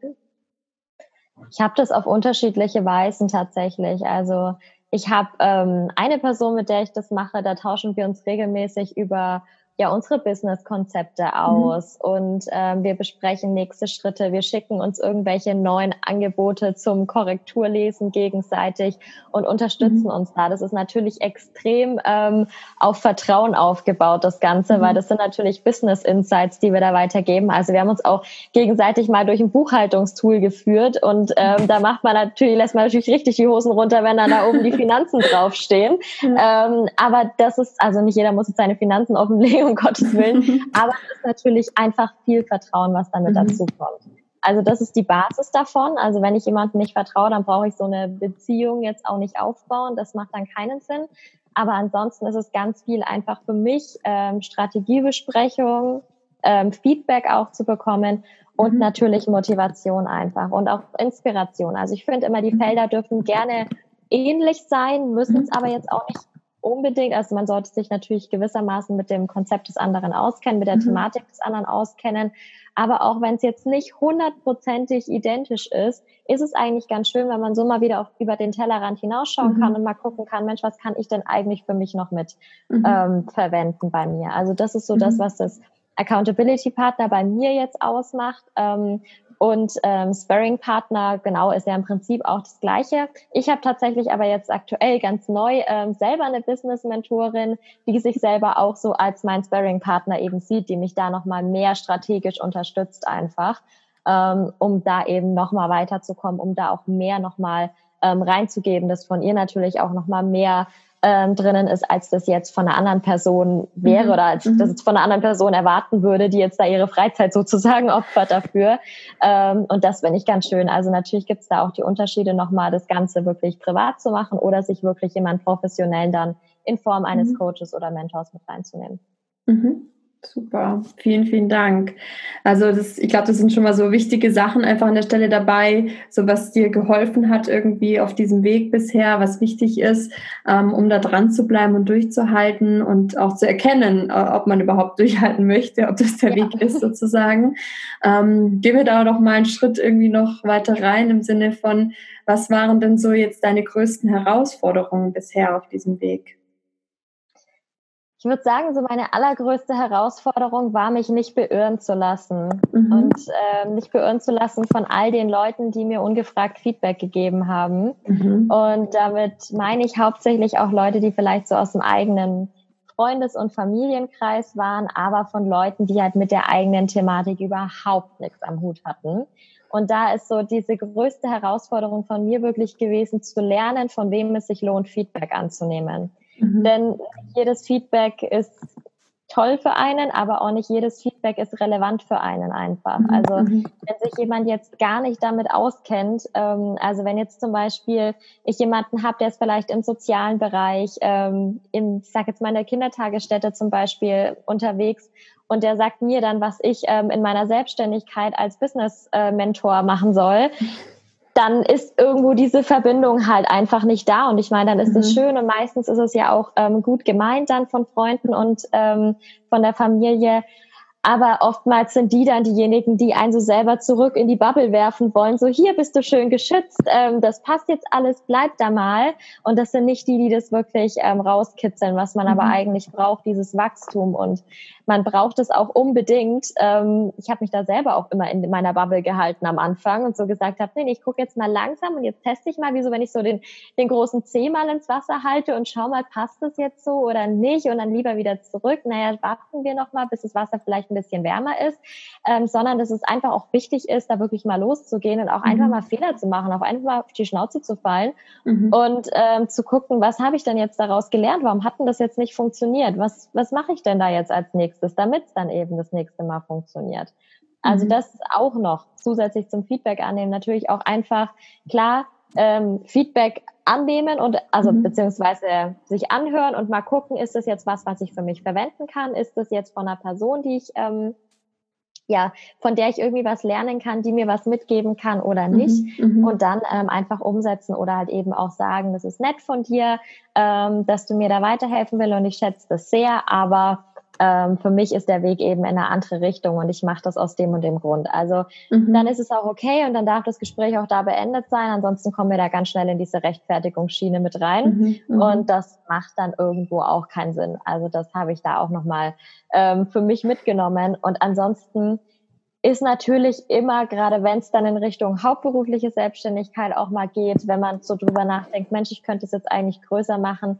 Ich habe das auf unterschiedliche Weisen tatsächlich. Also ich habe ähm, eine Person, mit der ich das mache, da tauschen wir uns regelmäßig über ja unsere Business-Konzepte mhm. aus mhm. und ähm, wir besprechen nächste Schritte. Wir schicken uns irgendwelche neuen Angebote zum Korrekturlesen gegenseitig und unterstützen mhm. uns da. Das ist natürlich extrem ähm, auf Vertrauen aufgebaut, das Ganze, mhm. weil das sind natürlich Business-Insights, die wir da weitergeben. Also wir haben uns auch gegenseitig mal durch ein Buchhaltungstool geführt und ähm, da macht man natürlich, lässt man natürlich richtig die Hosen runter, wenn dann da oben die Finanzen draufstehen. Ähm, aber das ist, also nicht jeder muss jetzt seine Finanzen offenlegen um Gottes Willen. Aber es ist natürlich einfach viel Vertrauen, was damit mhm. dazu kommt. Also das ist die Basis davon. Also wenn ich jemandem nicht vertraue, dann brauche ich so eine Beziehung jetzt auch nicht aufbauen. Das macht dann keinen Sinn. Aber ansonsten ist es ganz viel einfach für mich ähm, Strategiebesprechung, ähm, Feedback auch zu bekommen und mhm. natürlich Motivation einfach und auch Inspiration. Also ich finde immer, die mhm. Felder dürfen gerne ähnlich sein, müssen es mhm. aber jetzt auch nicht unbedingt. Also man sollte sich natürlich gewissermaßen mit dem Konzept des anderen auskennen, mit der mhm. Thematik des anderen auskennen. Aber auch wenn es jetzt nicht hundertprozentig identisch ist, ist es eigentlich ganz schön, wenn man so mal wieder auf, über den Tellerrand hinausschauen mhm. kann und mal gucken kann, Mensch, was kann ich denn eigentlich für mich noch mit mhm. ähm, verwenden bei mir? Also das ist so das, mhm. was das Accountability Partner bei mir jetzt ausmacht. Ähm, und ähm, Sparring-Partner, genau, ist ja im Prinzip auch das Gleiche. Ich habe tatsächlich aber jetzt aktuell ganz neu ähm, selber eine Business-Mentorin, die sich selber auch so als mein Sparring-Partner eben sieht, die mich da nochmal mehr strategisch unterstützt einfach, ähm, um da eben nochmal weiterzukommen, um da auch mehr nochmal ähm, reinzugeben, dass von ihr natürlich auch nochmal mehr ähm, drinnen ist, als das jetzt von einer anderen Person wäre mhm. oder als mhm. das jetzt von einer anderen Person erwarten würde, die jetzt da ihre Freizeit sozusagen opfert dafür. Ähm, und das finde ich ganz schön. Also natürlich gibt es da auch die Unterschiede, nochmal das Ganze wirklich privat zu machen oder sich wirklich jemand professionell dann in Form eines mhm. Coaches oder Mentors mit reinzunehmen. Mhm. Super, vielen, vielen Dank. Also das, ich glaube, das sind schon mal so wichtige Sachen einfach an der Stelle dabei, so was dir geholfen hat irgendwie auf diesem Weg bisher, was wichtig ist, ähm, um da dran zu bleiben und durchzuhalten und auch zu erkennen, äh, ob man überhaupt durchhalten möchte, ob das der ja. Weg ist sozusagen. Ähm, gehen wir da doch mal einen Schritt irgendwie noch weiter rein im Sinne von, was waren denn so jetzt deine größten Herausforderungen bisher auf diesem Weg? Ich würde sagen, so meine allergrößte Herausforderung war, mich nicht beirren zu lassen mhm. und äh, nicht beirren zu lassen von all den Leuten, die mir ungefragt Feedback gegeben haben. Mhm. Und damit meine ich hauptsächlich auch Leute, die vielleicht so aus dem eigenen Freundes- und Familienkreis waren, aber von Leuten, die halt mit der eigenen Thematik überhaupt nichts am Hut hatten. Und da ist so diese größte Herausforderung von mir wirklich gewesen, zu lernen, von wem es sich lohnt, Feedback anzunehmen. Mhm. Denn jedes Feedback ist toll für einen, aber auch nicht jedes Feedback ist relevant für einen einfach. Mhm. Also mhm. wenn sich jemand jetzt gar nicht damit auskennt, ähm, also wenn jetzt zum Beispiel ich jemanden habe, der ist vielleicht im sozialen Bereich, ähm, im, ich sag jetzt mal in der Kindertagesstätte zum Beispiel unterwegs und der sagt mir dann, was ich ähm, in meiner Selbstständigkeit als Business-Mentor äh, machen soll, dann ist irgendwo diese Verbindung halt einfach nicht da. Und ich meine, dann ist es mhm. schön und meistens ist es ja auch ähm, gut gemeint dann von Freunden und ähm, von der Familie. Aber oftmals sind die dann diejenigen, die einen so selber zurück in die Bubble werfen wollen. So, hier bist du schön geschützt, ähm, das passt jetzt alles, bleib da mal. Und das sind nicht die, die das wirklich ähm, rauskitzeln, was man mhm. aber eigentlich braucht, dieses Wachstum. Und man braucht es auch unbedingt. Ähm, ich habe mich da selber auch immer in meiner Bubble gehalten am Anfang und so gesagt habe, nee, ich gucke jetzt mal langsam und jetzt teste ich mal, wie so, wenn ich so den, den großen Zeh mal ins Wasser halte und schau mal, passt das jetzt so oder nicht und dann lieber wieder zurück. Naja, warten wir noch mal, bis das Wasser vielleicht ein bisschen wärmer ist, ähm, sondern dass es einfach auch wichtig ist, da wirklich mal loszugehen und auch mhm. einfach mal Fehler zu machen, auch einfach mal auf die Schnauze zu fallen mhm. und ähm, zu gucken, was habe ich denn jetzt daraus gelernt? Warum hat denn das jetzt nicht funktioniert? Was, was mache ich denn da jetzt als nächstes? nächstes, damit es dann eben das nächste Mal funktioniert. Also mhm. das auch noch zusätzlich zum Feedback annehmen. Natürlich auch einfach klar ähm, Feedback annehmen und also mhm. beziehungsweise sich anhören und mal gucken, ist das jetzt was, was ich für mich verwenden kann? Ist das jetzt von einer Person, die ich ähm, ja, von der ich irgendwie was lernen kann, die mir was mitgeben kann oder mhm, nicht. Mhm, und dann ähm, einfach umsetzen oder halt eben auch sagen, das ist nett von dir, ähm, dass du mir da weiterhelfen willst und ich schätze das sehr, aber ähm, für mich ist der Weg eben in eine andere Richtung und ich mache das aus dem und dem Grund. Also mhm. dann ist es auch okay und dann darf das Gespräch auch da beendet sein. Ansonsten kommen wir da ganz schnell in diese Rechtfertigungsschiene mit rein mhm. Mhm. und das macht dann irgendwo auch keinen Sinn. Also das habe ich da auch nochmal ähm, für mich mitgenommen und ansonsten ist natürlich immer, gerade wenn es dann in Richtung hauptberufliche Selbstständigkeit auch mal geht, wenn man so drüber nachdenkt, Mensch, ich könnte es jetzt eigentlich größer machen,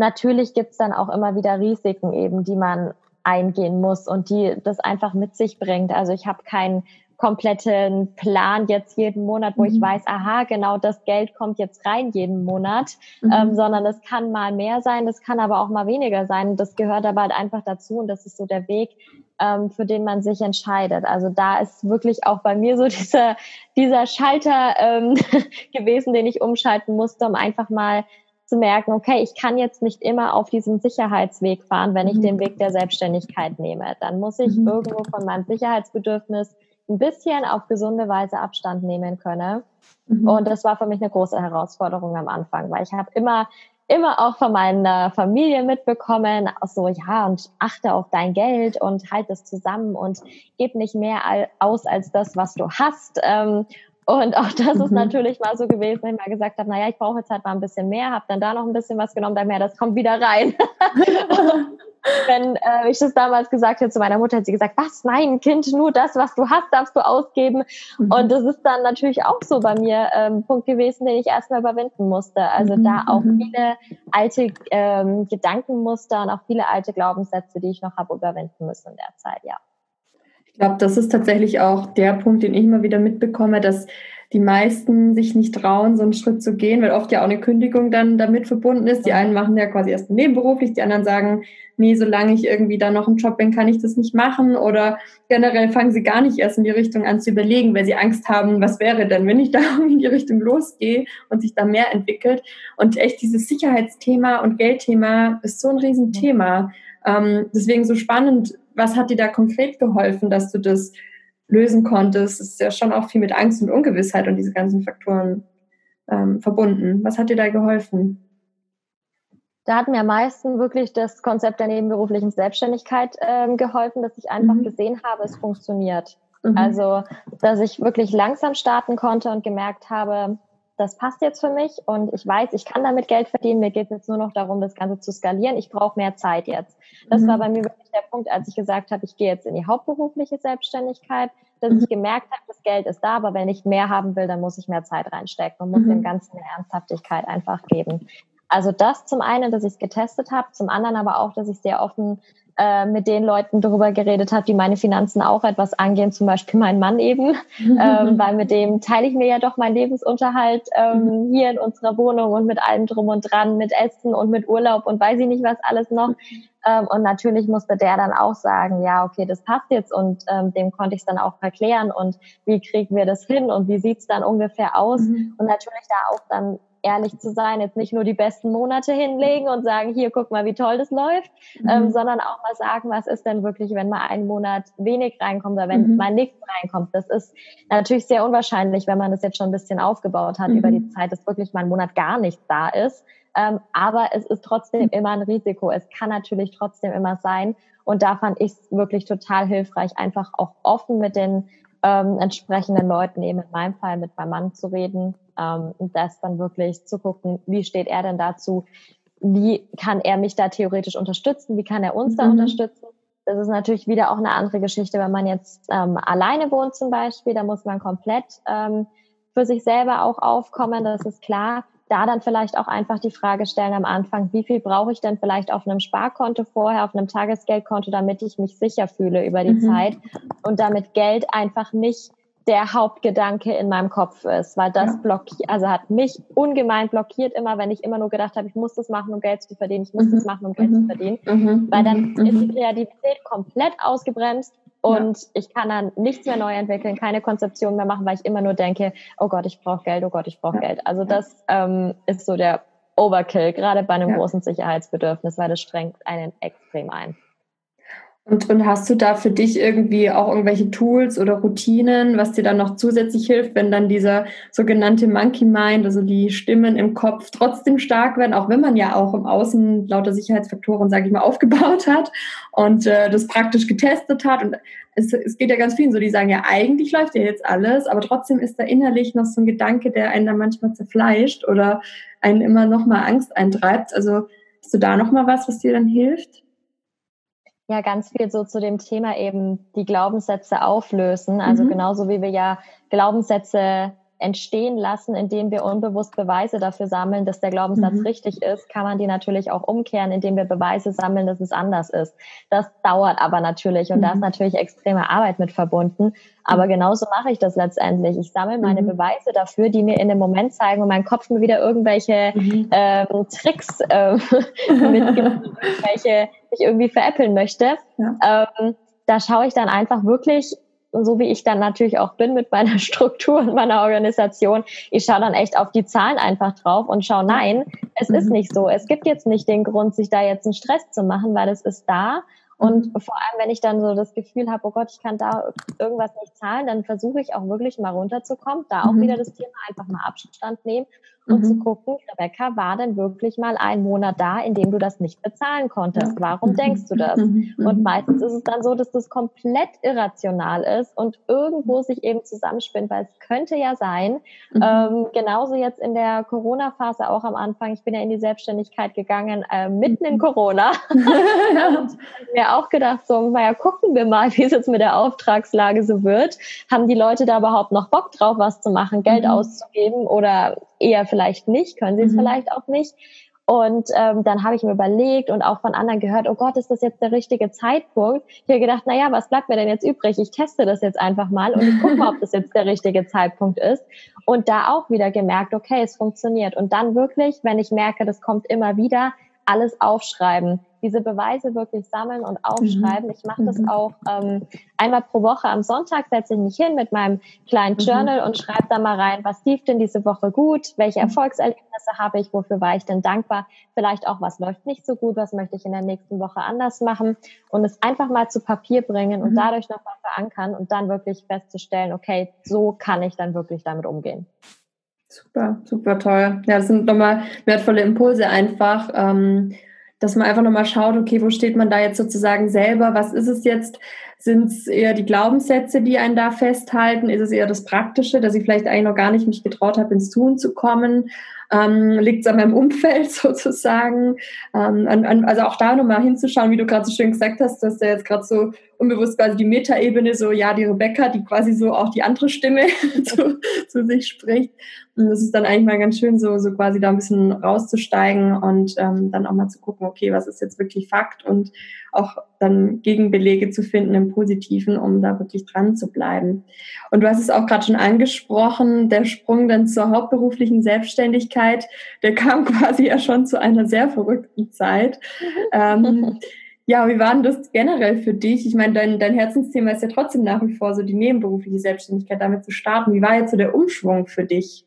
natürlich gibt's dann auch immer wieder Risiken eben, die man eingehen muss und die das einfach mit sich bringt. Also ich habe keinen kompletten Plan jetzt jeden Monat, wo mhm. ich weiß, aha, genau das Geld kommt jetzt rein jeden Monat, mhm. ähm, sondern es kann mal mehr sein, das kann aber auch mal weniger sein. Das gehört aber halt einfach dazu und das ist so der Weg, ähm, für den man sich entscheidet. Also da ist wirklich auch bei mir so dieser, dieser Schalter ähm, gewesen, den ich umschalten musste, um einfach mal zu merken, okay, ich kann jetzt nicht immer auf diesem Sicherheitsweg fahren, wenn ich mhm. den Weg der Selbstständigkeit nehme. Dann muss ich mhm. irgendwo von meinem Sicherheitsbedürfnis ein bisschen auf gesunde Weise Abstand nehmen können. Mhm. Und das war für mich eine große Herausforderung am Anfang, weil ich habe immer immer auch von meiner Familie mitbekommen, so ja und achte auf dein Geld und halt es zusammen und gib nicht mehr aus als das, was du hast. Und auch das mhm. ist natürlich mal so gewesen, wenn ich mal gesagt habe, naja, ich brauche jetzt halt mal ein bisschen mehr, habe dann da noch ein bisschen was genommen, dann mehr, das kommt wieder rein. wenn äh, ich das damals gesagt hätte zu meiner Mutter, hat sie gesagt, was, nein, Kind, nur das, was du hast, darfst du ausgeben. Mhm. Und das ist dann natürlich auch so bei mir ähm, Punkt gewesen, den ich erstmal überwinden musste. Also mhm. da auch mhm. viele alte ähm, Gedankenmuster und auch viele alte Glaubenssätze, die ich noch habe überwinden müssen in der Zeit, ja. Ich glaube, das ist tatsächlich auch der Punkt, den ich immer wieder mitbekomme, dass die meisten sich nicht trauen, so einen Schritt zu gehen, weil oft ja auch eine Kündigung dann damit verbunden ist. Die einen machen ja quasi erst nebenberuflich, die anderen sagen, nee, solange ich irgendwie da noch im Job bin, kann ich das nicht machen. Oder generell fangen sie gar nicht erst in die Richtung an zu überlegen, weil sie Angst haben, was wäre denn, wenn ich da in die Richtung losgehe und sich da mehr entwickelt. Und echt dieses Sicherheitsthema und Geldthema ist so ein Riesenthema. Ähm, deswegen so spannend, was hat dir da konkret geholfen, dass du das lösen konntest? Es ist ja schon auch viel mit Angst und Ungewissheit und diese ganzen Faktoren ähm, verbunden. Was hat dir da geholfen? Da hat mir am meisten wirklich das Konzept der nebenberuflichen Selbstständigkeit ähm, geholfen, dass ich einfach mhm. gesehen habe, es funktioniert. Mhm. Also, dass ich wirklich langsam starten konnte und gemerkt habe, das passt jetzt für mich und ich weiß, ich kann damit Geld verdienen. Mir geht es jetzt nur noch darum, das Ganze zu skalieren. Ich brauche mehr Zeit jetzt. Das mhm. war bei mir wirklich der Punkt, als ich gesagt habe, ich gehe jetzt in die hauptberufliche Selbstständigkeit, dass mhm. ich gemerkt habe, das Geld ist da, aber wenn ich mehr haben will, dann muss ich mehr Zeit reinstecken und muss mhm. dem Ganzen eine Ernsthaftigkeit einfach geben. Also das zum einen, dass ich es getestet habe, zum anderen aber auch, dass ich sehr offen äh, mit den Leuten darüber geredet habe, die meine Finanzen auch etwas angehen, zum Beispiel mein Mann eben, ähm, weil mit dem teile ich mir ja doch meinen Lebensunterhalt ähm, mhm. hier in unserer Wohnung und mit allem drum und dran, mit Essen und mit Urlaub und weiß ich nicht was alles noch. Ähm, und natürlich musste der dann auch sagen, ja, okay, das passt jetzt und ähm, dem konnte ich es dann auch erklären und wie kriegen wir das hin und wie sieht's dann ungefähr aus mhm. und natürlich da auch dann ehrlich zu sein, jetzt nicht nur die besten Monate hinlegen und sagen, hier, guck mal, wie toll das läuft, mhm. ähm, sondern auch mal sagen, was ist denn wirklich, wenn mal ein Monat wenig reinkommt oder wenn mhm. mal nichts reinkommt. Das ist natürlich sehr unwahrscheinlich, wenn man das jetzt schon ein bisschen aufgebaut hat mhm. über die Zeit, dass wirklich mal ein Monat gar nichts da ist. Ähm, aber es ist trotzdem immer ein Risiko. Es kann natürlich trotzdem immer sein. Und da fand ich es wirklich total hilfreich, einfach auch offen mit den ähm, entsprechenden Leuten, eben in meinem Fall mit meinem Mann zu reden ähm, und das dann wirklich zu gucken, wie steht er denn dazu, wie kann er mich da theoretisch unterstützen, wie kann er uns mhm. da unterstützen. Das ist natürlich wieder auch eine andere Geschichte, wenn man jetzt ähm, alleine wohnt zum Beispiel, da muss man komplett ähm, für sich selber auch aufkommen, das ist klar da dann vielleicht auch einfach die Frage stellen am Anfang, wie viel brauche ich denn vielleicht auf einem Sparkonto vorher, auf einem Tagesgeldkonto, damit ich mich sicher fühle über die mhm. Zeit und damit Geld einfach nicht der Hauptgedanke in meinem Kopf ist, weil das ja. blockiert, also hat mich ungemein blockiert immer, wenn ich immer nur gedacht habe, ich muss das machen, um Geld zu verdienen, ich muss mhm. das machen, um Geld mhm. zu verdienen, mhm. weil dann mhm. ist die Kreativität komplett ausgebremst und ja. ich kann dann nichts mehr neu entwickeln, keine Konzeption mehr machen, weil ich immer nur denke, oh Gott, ich brauche Geld, oh Gott, ich brauche ja. Geld. Also das ähm, ist so der Overkill, gerade bei einem großen Sicherheitsbedürfnis, weil das strengt einen extrem ein. Und, und hast du da für dich irgendwie auch irgendwelche Tools oder Routinen, was dir dann noch zusätzlich hilft, wenn dann dieser sogenannte Monkey Mind, also die Stimmen im Kopf trotzdem stark werden, auch wenn man ja auch im Außen lauter Sicherheitsfaktoren, sage ich mal, aufgebaut hat und äh, das praktisch getestet hat. Und es, es geht ja ganz vielen so, die sagen ja, eigentlich läuft ja jetzt alles, aber trotzdem ist da innerlich noch so ein Gedanke, der einen dann manchmal zerfleischt oder einen immer noch mal Angst eintreibt. Also hast du da noch mal was, was dir dann hilft? Ja, ganz viel so zu dem Thema eben die Glaubenssätze auflösen. Also mhm. genauso wie wir ja Glaubenssätze entstehen lassen, indem wir unbewusst Beweise dafür sammeln, dass der Glaubenssatz mhm. richtig ist, kann man die natürlich auch umkehren, indem wir Beweise sammeln, dass es anders ist. Das dauert aber natürlich und mhm. da ist mhm. natürlich extreme Arbeit mit verbunden. Aber mhm. genauso mache ich das letztendlich. Ich sammle meine mhm. Beweise dafür, die mir in dem Moment zeigen und mein Kopf mir wieder irgendwelche mhm. ähm, Tricks äh, mitgibt, welche ich irgendwie veräppeln möchte. Ja. Ähm, da schaue ich dann einfach wirklich so wie ich dann natürlich auch bin mit meiner Struktur und meiner Organisation, ich schaue dann echt auf die Zahlen einfach drauf und schaue, nein, es mhm. ist nicht so. Es gibt jetzt nicht den Grund, sich da jetzt einen Stress zu machen, weil es ist da. Und mhm. vor allem, wenn ich dann so das Gefühl habe, oh Gott, ich kann da irgendwas nicht zahlen, dann versuche ich auch wirklich mal runterzukommen, da auch mhm. wieder das Thema einfach mal Abstand nehmen und mhm. zu gucken, Rebecca, war denn wirklich mal ein Monat da, in dem du das nicht bezahlen konntest? Warum mhm. denkst du das? Mhm. Und mhm. meistens ist es dann so, dass das komplett irrational ist und irgendwo sich eben zusammenspinnt, weil es könnte ja sein, mhm. ähm, genauso jetzt in der Corona-Phase auch am Anfang, ich bin ja in die Selbstständigkeit gegangen, äh, mitten in Corona. und mir auch gedacht, so, naja, gucken wir mal, wie es jetzt mit der Auftragslage so wird. Haben die Leute da überhaupt noch Bock drauf, was zu machen, Geld auszugeben oder eher vielleicht nicht, können sie es mhm. vielleicht auch nicht. Und ähm, dann habe ich mir überlegt und auch von anderen gehört, oh Gott, ist das jetzt der richtige Zeitpunkt? Ich habe gedacht, na ja, was bleibt mir denn jetzt übrig? Ich teste das jetzt einfach mal und ich gucke mal, ob das jetzt der richtige Zeitpunkt ist. Und da auch wieder gemerkt, okay, es funktioniert. Und dann wirklich, wenn ich merke, das kommt immer wieder, alles aufschreiben diese Beweise wirklich sammeln und aufschreiben. Mhm. Ich mache das mhm. auch ähm, einmal pro Woche am Sonntag, setze ich mich hin mit meinem kleinen mhm. Journal und schreibe da mal rein, was lief denn diese Woche gut, welche mhm. Erfolgserlebnisse habe ich, wofür war ich denn dankbar, vielleicht auch, was läuft nicht so gut, was möchte ich in der nächsten Woche anders machen und es einfach mal zu Papier bringen und mhm. dadurch nochmal verankern und dann wirklich festzustellen, okay, so kann ich dann wirklich damit umgehen. Super, super toll. Ja, das sind nochmal wertvolle Impulse einfach. Ähm, dass man einfach nochmal schaut, okay, wo steht man da jetzt sozusagen selber? Was ist es jetzt? Sind es eher die Glaubenssätze, die einen da festhalten? Ist es eher das Praktische, dass ich vielleicht eigentlich noch gar nicht mich getraut habe, ins Tun zu kommen? Ähm, Liegt es an meinem Umfeld sozusagen? Ähm, an, an, also auch da nochmal hinzuschauen, wie du gerade so schön gesagt hast, dass der jetzt gerade so unbewusst quasi die Metaebene, so ja, die Rebecca, die quasi so auch die andere Stimme zu, zu, sich spricht. Und das ist dann eigentlich mal ganz schön, so, so quasi da ein bisschen rauszusteigen und ähm, dann auch mal zu gucken, okay, was ist jetzt wirklich Fakt und auch dann Gegenbelege zu finden im Positiven, um da wirklich dran zu bleiben. Und du hast es auch gerade schon angesprochen, der Sprung dann zur hauptberuflichen Selbstständigkeit, der kam quasi ja schon zu einer sehr verrückten Zeit. ähm, ja, wie war denn das generell für dich? Ich meine, dein, dein Herzensthema ist ja trotzdem nach wie vor so die nebenberufliche Selbstständigkeit, damit zu starten. Wie war jetzt so der Umschwung für dich?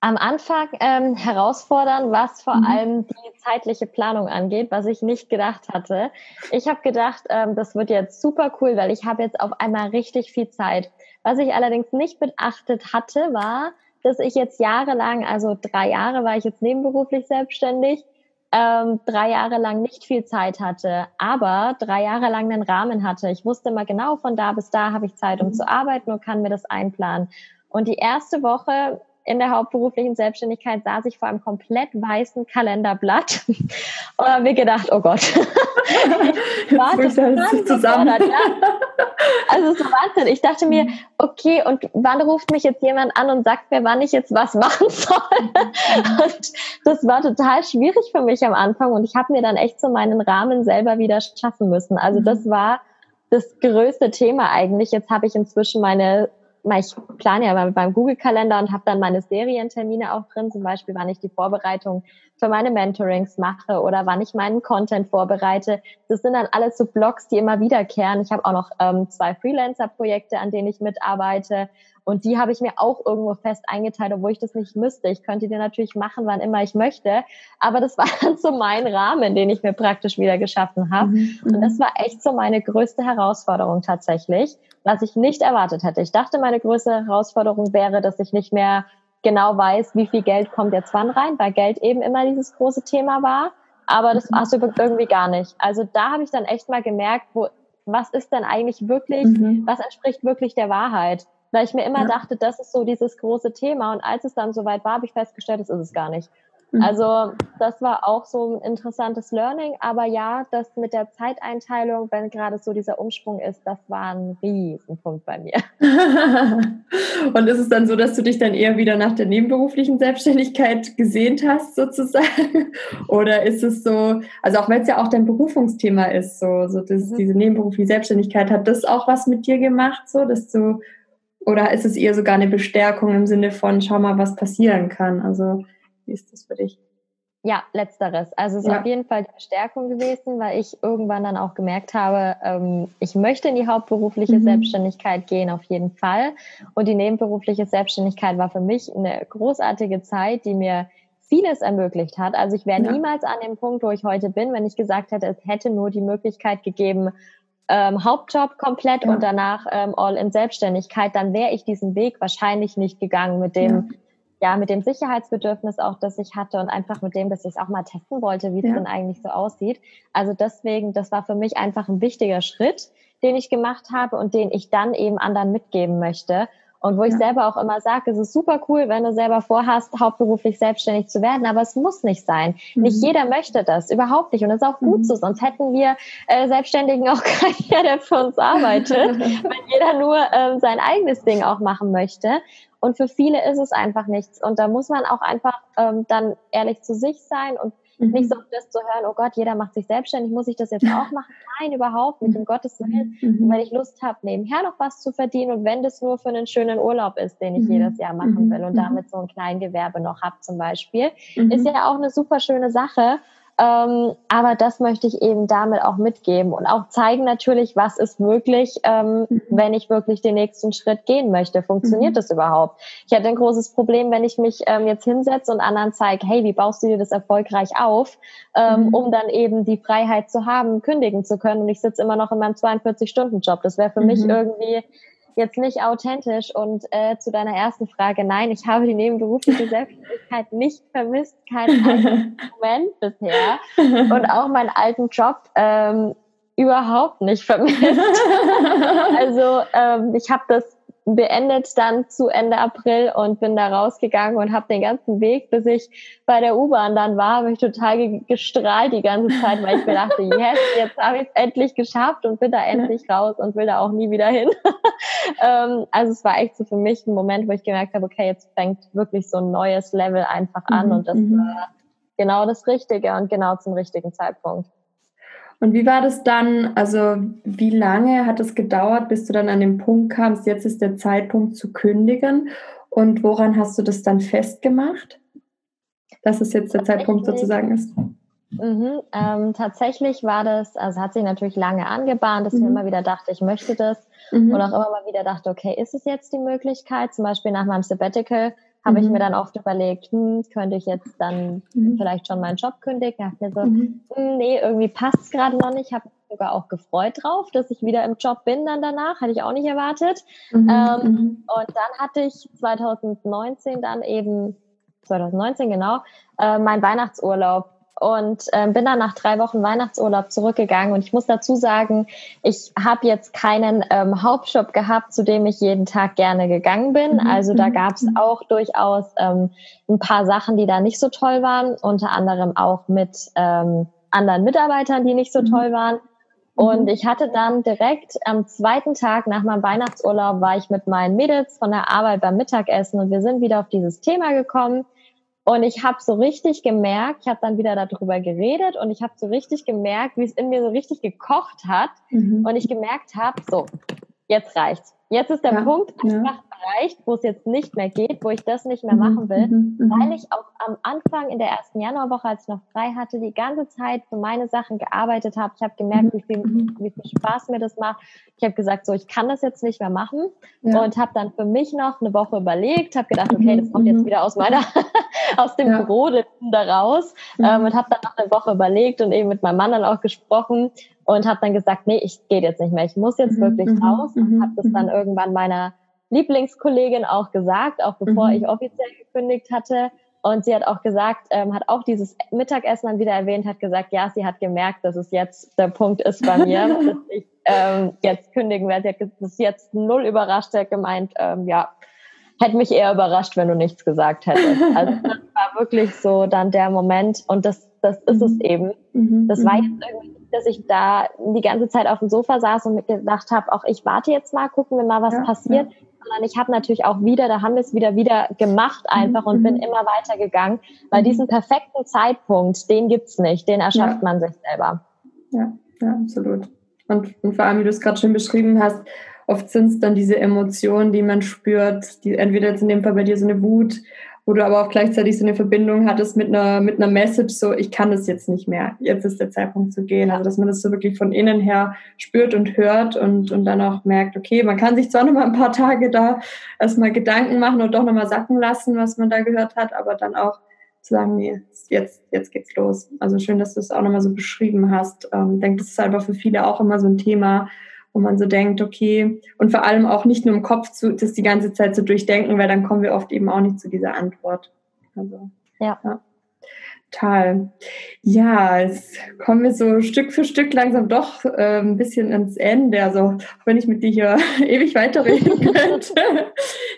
Am Anfang ähm, herausfordern, was vor mhm. allem die zeitliche Planung angeht, was ich nicht gedacht hatte. Ich habe gedacht, ähm, das wird jetzt super cool, weil ich habe jetzt auf einmal richtig viel Zeit. Was ich allerdings nicht beachtet hatte, war, dass ich jetzt jahrelang, also drei Jahre war ich jetzt nebenberuflich selbstständig, ähm, drei Jahre lang nicht viel Zeit hatte, aber drei Jahre lang einen Rahmen hatte. Ich wusste immer genau, von da bis da habe ich Zeit, um mhm. zu arbeiten und kann mir das einplanen. Und die erste Woche in der hauptberuflichen Selbstständigkeit saß ich vor einem komplett weißen Kalenderblatt und habe mir gedacht, oh Gott, warte, zusammen. Ja. Also so Wahnsinn. Ich dachte mir, okay, und wann ruft mich jetzt jemand an und sagt mir, wann ich jetzt was machen soll? Und das war total schwierig für mich am Anfang und ich habe mir dann echt so meinen Rahmen selber wieder schaffen müssen. Also das mhm. war das größte Thema eigentlich. Jetzt habe ich inzwischen meine ich plane ja mal beim Google-Kalender und habe dann meine Serientermine auch drin, zum Beispiel, wann ich die Vorbereitung für meine Mentorings mache oder wann ich meinen Content vorbereite. Das sind dann alles so Blogs, die immer wiederkehren. Ich habe auch noch ähm, zwei Freelancer-Projekte, an denen ich mitarbeite. Und die habe ich mir auch irgendwo fest eingeteilt, obwohl ich das nicht müsste. Ich könnte die natürlich machen, wann immer ich möchte. Aber das war dann so mein Rahmen, den ich mir praktisch wieder geschaffen habe. Mhm. Und das war echt so meine größte Herausforderung tatsächlich, was ich nicht erwartet hätte. Ich dachte, meine größte Herausforderung wäre, dass ich nicht mehr genau weiß, wie viel Geld kommt jetzt wann rein, weil Geld eben immer dieses große Thema war. Aber das mhm. war es irgendwie gar nicht. Also da habe ich dann echt mal gemerkt, wo, was ist denn eigentlich wirklich, mhm. was entspricht wirklich der Wahrheit? Weil ich mir immer ja. dachte, das ist so dieses große Thema. Und als es dann soweit war, habe ich festgestellt, das ist es gar nicht. Mhm. Also das war auch so ein interessantes Learning. Aber ja, das mit der Zeiteinteilung, wenn gerade so dieser Umsprung ist, das war ein Riesenpunkt bei mir. Und ist es dann so, dass du dich dann eher wieder nach der nebenberuflichen Selbstständigkeit gesehnt hast, sozusagen? Oder ist es so, also auch wenn es ja auch dein Berufungsthema ist, so, so das, mhm. diese nebenberufliche Selbstständigkeit, hat das auch was mit dir gemacht, so dass du oder ist es eher sogar eine Bestärkung im Sinne von, schau mal, was passieren kann? Also, wie ist das für dich? Ja, letzteres. Also es ist ja. auf jeden Fall die Bestärkung gewesen, weil ich irgendwann dann auch gemerkt habe, ähm, ich möchte in die hauptberufliche mhm. Selbstständigkeit gehen, auf jeden Fall. Und die nebenberufliche Selbstständigkeit war für mich eine großartige Zeit, die mir vieles ermöglicht hat. Also ich wäre ja. niemals an dem Punkt, wo ich heute bin, wenn ich gesagt hätte, es hätte nur die Möglichkeit gegeben, ähm, Hauptjob komplett ja. und danach ähm, all in Selbstständigkeit, dann wäre ich diesen Weg wahrscheinlich nicht gegangen mit dem, ja. ja. mit dem Sicherheitsbedürfnis auch, das ich hatte und einfach mit dem, dass ich es auch mal testen wollte, wie es ja. denn eigentlich so aussieht. Also deswegen, das war für mich einfach ein wichtiger Schritt, den ich gemacht habe und den ich dann eben anderen mitgeben möchte. Und wo ich selber auch immer sage, es ist super cool, wenn du selber vorhast, hauptberuflich selbstständig zu werden, aber es muss nicht sein. Mhm. Nicht jeder möchte das, überhaupt nicht. Und das ist auch gut mhm. so, sonst hätten wir äh, Selbstständigen auch keinen, der für uns arbeitet, wenn jeder nur ähm, sein eigenes Ding auch machen möchte. Und für viele ist es einfach nichts. Und da muss man auch einfach ähm, dann ehrlich zu sich sein und Mhm. Nicht so das zu hören, oh Gott, jeder macht sich selbstständig, muss ich das jetzt auch machen? Nein, überhaupt nicht, um Gottes Willen. Mhm. Weil ich Lust habe, nebenher noch was zu verdienen und wenn das nur für einen schönen Urlaub ist, den ich mhm. jedes Jahr machen mhm. will und mhm. damit so ein Kleingewerbe noch habe zum Beispiel, mhm. ist ja auch eine super schöne Sache. Ähm, aber das möchte ich eben damit auch mitgeben und auch zeigen natürlich, was ist möglich, ähm, mhm. wenn ich wirklich den nächsten Schritt gehen möchte. Funktioniert mhm. das überhaupt? Ich hatte ein großes Problem, wenn ich mich ähm, jetzt hinsetze und anderen zeige, hey, wie baust du dir das erfolgreich auf, ähm, mhm. um dann eben die Freiheit zu haben, kündigen zu können. Und ich sitze immer noch in meinem 42-Stunden-Job. Das wäre für mich mhm. irgendwie jetzt nicht authentisch. Und äh, zu deiner ersten Frage, nein, ich habe die nebenberufliche Selbstständigkeit nicht vermisst, keinen Moment bisher. Und auch meinen alten Job ähm, überhaupt nicht vermisst. also ähm, ich habe das beendet dann zu Ende April und bin da rausgegangen und habe den ganzen Weg, bis ich bei der U-Bahn dann war, habe ich total gestrahlt die ganze Zeit, weil ich mir dachte, yes, jetzt habe ich es endlich geschafft und bin da endlich raus und will da auch nie wieder hin. ähm, also es war echt so für mich ein Moment, wo ich gemerkt habe, okay, jetzt fängt wirklich so ein neues Level einfach an mhm, und das mhm. war genau das Richtige und genau zum richtigen Zeitpunkt. Und wie war das dann? Also, wie lange hat es gedauert, bis du dann an den Punkt kamst, jetzt ist der Zeitpunkt zu kündigen? Und woran hast du das dann festgemacht, dass es jetzt der Zeitpunkt sozusagen ist? Mhm, ähm, tatsächlich war das, also hat sich natürlich lange angebahnt, dass mhm. ich immer wieder dachte, ich möchte das mhm. und auch immer mal wieder dachte, okay, ist es jetzt die Möglichkeit? Zum Beispiel nach meinem Sabbatical habe ich mhm. mir dann oft überlegt, hm, könnte ich jetzt dann mhm. vielleicht schon meinen Job kündigen? Ich dachte mir so, mhm. hm, nee, irgendwie passt es gerade noch nicht. Ich habe mich sogar auch gefreut drauf, dass ich wieder im Job bin dann danach. Hatte ich auch nicht erwartet. Mhm. Ähm, mhm. und dann hatte ich 2019 dann eben, 2019 genau, äh, meinen Weihnachtsurlaub und äh, bin dann nach drei Wochen Weihnachtsurlaub zurückgegangen. Und ich muss dazu sagen, ich habe jetzt keinen ähm, Hauptshop gehabt, zu dem ich jeden Tag gerne gegangen bin. Mhm. Also da mhm, gab es mhm. auch durchaus ähm, ein paar Sachen, die da nicht so toll waren, unter anderem auch mit ähm, anderen Mitarbeitern, die nicht so mhm. toll waren. Und ich hatte dann direkt am zweiten Tag nach meinem Weihnachtsurlaub war ich mit meinen Mädels von der Arbeit beim Mittagessen und wir sind wieder auf dieses Thema gekommen. Und ich habe so richtig gemerkt, ich habe dann wieder darüber geredet und ich habe so richtig gemerkt, wie es in mir so richtig gekocht hat. Mhm. Und ich gemerkt habe, so, jetzt reicht's. Jetzt ist der ja, Punkt einfach ja. erreicht, wo es jetzt nicht mehr geht, wo ich das nicht mehr mhm, machen will, mhm, mhm, weil ich auch am Anfang in der ersten Januarwoche, als ich noch frei hatte, die ganze Zeit für meine Sachen gearbeitet habe. Ich habe gemerkt, mhm, wie viel, wie viel Spaß mir das macht. Ich habe gesagt, so, ich kann das jetzt nicht mehr machen ja. und habe dann für mich noch eine Woche überlegt, habe gedacht, okay, das kommt jetzt wieder aus meiner, aus dem ja. Büro da raus ähm, und habe dann noch eine Woche überlegt und eben mit meinem Mann dann auch gesprochen und habe dann gesagt, nee, ich gehe jetzt nicht mehr, ich muss jetzt mhm, wirklich mhm, raus und mhm, habe das dann irgendwann meiner Lieblingskollegin auch gesagt, auch bevor ich offiziell gekündigt hatte. Und sie hat auch gesagt, ähm, hat auch dieses Mittagessen dann wieder erwähnt, hat gesagt, ja, sie hat gemerkt, dass es jetzt der Punkt ist bei mir, dass ich ähm, jetzt kündigen werde. Sie hat das jetzt null überrascht, sie hat gemeint, ähm, ja, hätte mich eher überrascht, wenn du nichts gesagt hättest. Also das war wirklich so dann der Moment und das, das ist es eben. Das war jetzt irgendwie dass ich da die ganze Zeit auf dem Sofa saß und gedacht habe, auch ich warte jetzt mal, gucken wir mal, was ja, passiert. Ja. Sondern ich habe natürlich auch wieder, da haben wir es wieder wieder gemacht einfach mhm. und bin mhm. immer weitergegangen, weil mhm. diesen perfekten Zeitpunkt, den gibt's nicht, den erschafft ja. man sich selber. Ja, ja, absolut. Und, und vor allem, wie du es gerade schon beschrieben hast, oft sind es dann diese Emotionen, die man spürt, die entweder jetzt in dem Fall bei dir so eine Wut wo du aber auch gleichzeitig so eine Verbindung hattest mit einer, mit einer Message, so ich kann das jetzt nicht mehr, jetzt ist der Zeitpunkt zu gehen. Also dass man das so wirklich von innen her spürt und hört und, und dann auch merkt, okay, man kann sich zwar noch mal ein paar Tage da erstmal Gedanken machen und doch noch mal sacken lassen, was man da gehört hat, aber dann auch zu sagen, nee, jetzt, jetzt geht's los. Also schön, dass du es auch nochmal so beschrieben hast. Ähm, ich denke, das ist einfach für viele auch immer so ein Thema, wo man so denkt, okay, und vor allem auch nicht nur im Kopf zu, das die ganze Zeit zu durchdenken, weil dann kommen wir oft eben auch nicht zu dieser Antwort. Also, ja. ja. Total. Ja, jetzt kommen wir so Stück für Stück langsam doch äh, ein bisschen ins Ende. Also, wenn ich mit dir hier ewig weiterreden könnte.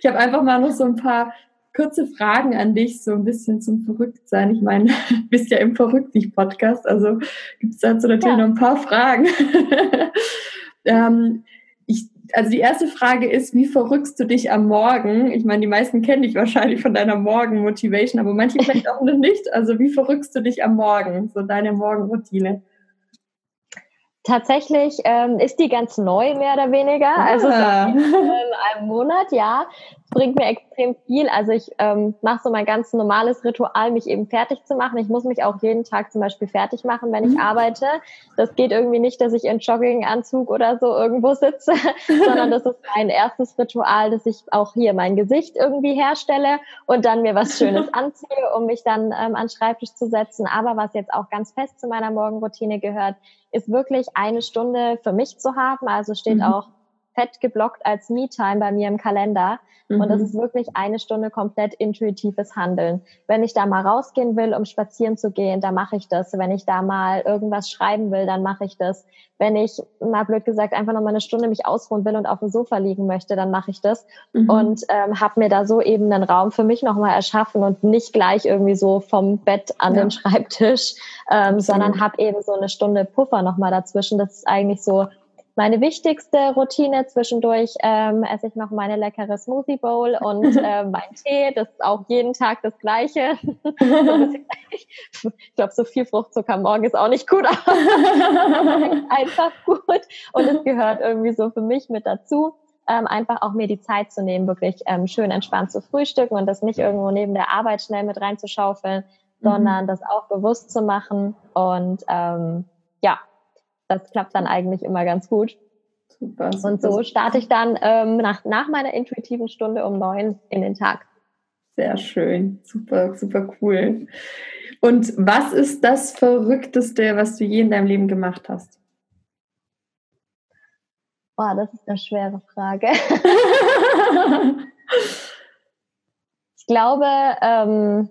ich habe einfach mal noch so ein paar kurze Fragen an dich, so ein bisschen zum Verrücktsein. Ich meine, du bist ja im Verrückt-Podcast, also gibt es dazu natürlich ja. noch ein paar Fragen. Ähm, ich, also die erste Frage ist, wie verrückst du dich am Morgen? Ich meine, die meisten kennen dich wahrscheinlich von deiner Morgenmotivation, aber manche vielleicht auch noch nicht. Also wie verrückst du dich am Morgen? So deine Morgenroutine. Tatsächlich ähm, ist die ganz neu, mehr oder weniger. Also ah. Also seit ähm, einem Monat, ja bringt mir extrem viel. Also ich ähm, mache so mein ganz normales Ritual, mich eben fertig zu machen. Ich muss mich auch jeden Tag zum Beispiel fertig machen, wenn ich mhm. arbeite. Das geht irgendwie nicht, dass ich in Jogginganzug oder so irgendwo sitze, sondern das ist mein erstes Ritual, dass ich auch hier mein Gesicht irgendwie herstelle und dann mir was Schönes anziehe, um mich dann ähm, an Schreibtisch zu setzen. Aber was jetzt auch ganz fest zu meiner Morgenroutine gehört, ist wirklich eine Stunde für mich zu haben. Also steht mhm. auch fett geblockt als Me-Time bei mir im Kalender. Mhm. Und das mhm. ist wirklich eine Stunde komplett intuitives Handeln. Wenn ich da mal rausgehen will, um spazieren zu gehen, dann mache ich das. Wenn ich da mal irgendwas schreiben will, dann mache ich das. Wenn ich mal blöd gesagt einfach noch mal eine Stunde mich ausruhen will und auf dem Sofa liegen möchte, dann mache ich das. Mhm. Und ähm, habe mir da so eben einen Raum für mich nochmal erschaffen und nicht gleich irgendwie so vom Bett an ja. den Schreibtisch, ähm, sondern habe eben so eine Stunde Puffer nochmal dazwischen. Das ist eigentlich so meine wichtigste Routine. Zwischendurch ähm, esse ich noch meine leckere Smoothie Bowl und äh, mein Tee. Das ist auch jeden Tag das Gleiche. ich glaube, so viel Fruchtzucker morgen ist auch nicht gut, aber einfach gut. Und es gehört irgendwie so für mich mit dazu. Ähm, einfach auch mir die Zeit zu nehmen, wirklich ähm, schön entspannt zu frühstücken und das nicht irgendwo neben der Arbeit schnell mit reinzuschaufeln, mhm. sondern das auch bewusst zu machen. Und ähm, ja, das klappt dann eigentlich immer ganz gut. Super, super. Und so starte ich dann ähm, nach, nach meiner intuitiven Stunde um neun in den Tag. Sehr schön, super, super cool. Und was ist das Verrückteste, was du je in deinem Leben gemacht hast? Boah, das ist eine schwere Frage. ich glaube, ähm,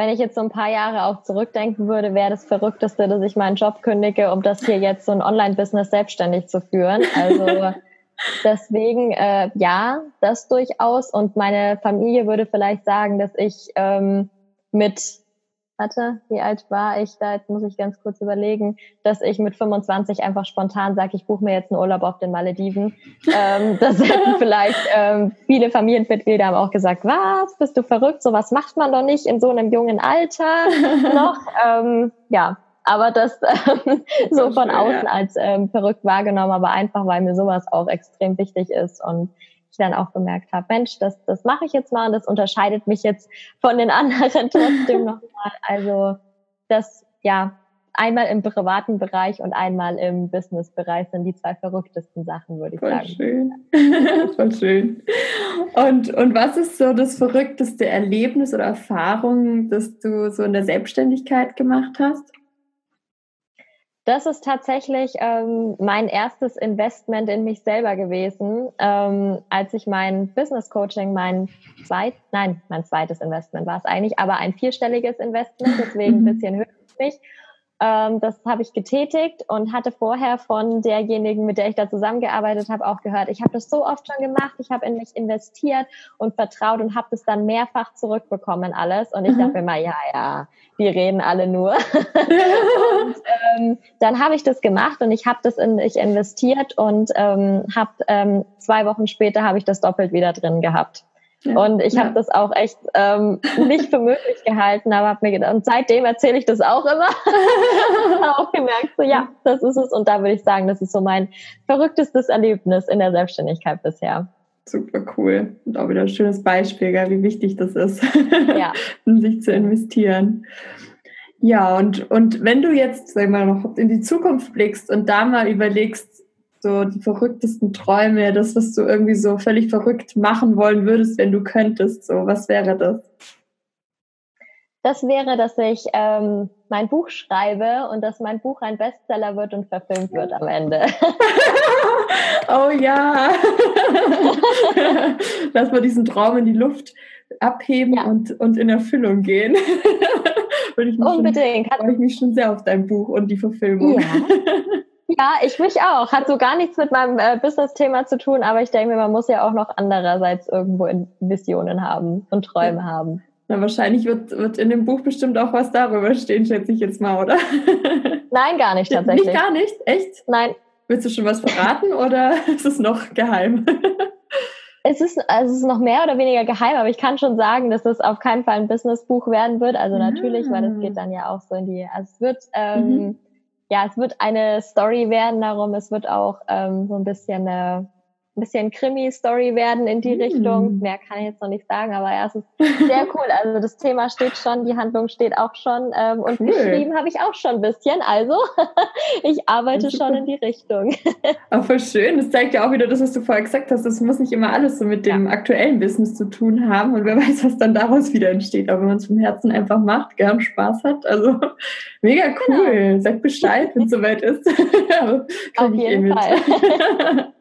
wenn ich jetzt so ein paar Jahre auch zurückdenken würde, wäre das Verrückteste, dass ich meinen Job kündige, um das hier jetzt so ein Online-Business selbstständig zu führen. Also deswegen, äh, ja, das durchaus. Und meine Familie würde vielleicht sagen, dass ich ähm, mit hatte, wie alt war ich da? Jetzt muss ich ganz kurz überlegen, dass ich mit 25 einfach spontan sage, ich buche mir jetzt einen Urlaub auf den Malediven. ähm, das hätten vielleicht ähm, viele Familienmitglieder haben auch gesagt, was, bist du verrückt? So was macht man doch nicht in so einem jungen Alter noch. ähm, ja, aber das ähm, so von außen als ähm, verrückt wahrgenommen, aber einfach, weil mir sowas auch extrem wichtig ist und ich dann auch gemerkt habe, Mensch, das, das mache ich jetzt mal und das unterscheidet mich jetzt von den anderen trotzdem nochmal. Also das, ja, einmal im privaten Bereich und einmal im Business-Bereich sind die zwei verrücktesten Sachen, würde ich Voll sagen. Schön. Voll schön. Und, und was ist so das verrückteste Erlebnis oder Erfahrung, das du so in der Selbstständigkeit gemacht hast? Das ist tatsächlich ähm, mein erstes Investment in mich selber gewesen, ähm, als ich mein Business Coaching, mein zweit, nein, mein zweites Investment war es eigentlich, aber ein vierstelliges Investment, deswegen ein bisschen höher für mich. Ähm, das habe ich getätigt und hatte vorher von derjenigen, mit der ich da zusammengearbeitet habe, auch gehört, ich habe das so oft schon gemacht, ich habe in mich investiert und vertraut und habe das dann mehrfach zurückbekommen alles. Und ich mhm. dachte mir mal, ja, ja, die reden alle nur. und ähm, dann habe ich das gemacht und ich habe das in ich investiert und ähm, habe ähm, zwei Wochen später habe ich das doppelt wieder drin gehabt. Und ich ja. habe das auch echt ähm, nicht für möglich gehalten, aber habe mir gedacht, und seitdem erzähle ich das auch immer. auch gemerkt, so ja, das ist es. Und da würde ich sagen, das ist so mein verrücktestes Erlebnis in der Selbstständigkeit bisher. Super cool. Und auch wieder ein schönes Beispiel, gell, wie wichtig das ist, ja. in sich zu investieren. Ja, und, und wenn du jetzt, sag mal, noch in die Zukunft blickst und da mal überlegst, so die verrücktesten Träume, das, was du irgendwie so völlig verrückt machen wollen würdest, wenn du könntest? So, was wäre das? Das wäre, dass ich ähm, mein Buch schreibe und dass mein Buch ein Bestseller wird und verfilmt wird am Ende. oh ja. Lass mal diesen Traum in die Luft abheben ja. und, und in Erfüllung gehen. Unbedingt. Freue ich mich schon sehr auf dein Buch und die Verfilmung. Ja. Ja, ich mich auch. Hat so gar nichts mit meinem äh, Business-Thema zu tun, aber ich denke mir, man muss ja auch noch andererseits irgendwo in Visionen haben und Träume haben. Na, wahrscheinlich wird, wird in dem Buch bestimmt auch was darüber stehen, schätze ich jetzt mal, oder? Nein, gar nicht tatsächlich. Nicht gar nicht? Echt? Nein. Willst du schon was verraten oder ist es noch geheim? Es ist, also es ist noch mehr oder weniger geheim, aber ich kann schon sagen, dass es auf keinen Fall ein Businessbuch werden wird. Also natürlich, weil es geht ah. dann ja auch so in die, also es wird ähm, mhm ja, es wird eine Story werden, darum, es wird auch ähm, so ein bisschen eine ein bisschen Krimi-Story werden in die mm. Richtung. Mehr kann ich jetzt noch nicht sagen, aber ja, es ist sehr cool. Also das Thema steht schon, die Handlung steht auch schon ähm, und cool. geschrieben habe ich auch schon ein bisschen. Also ich arbeite schon in die Richtung. Aber voll schön. Das zeigt ja auch wieder das, was du vorher gesagt hast. Das muss nicht immer alles so mit dem ja. aktuellen Business zu tun haben und wer weiß, was dann daraus wieder entsteht. Aber wenn man es vom Herzen einfach macht, gern Spaß hat. Also mega cool. Genau. Sag Bescheid, wenn es soweit ist. Auf jeden eh Fall.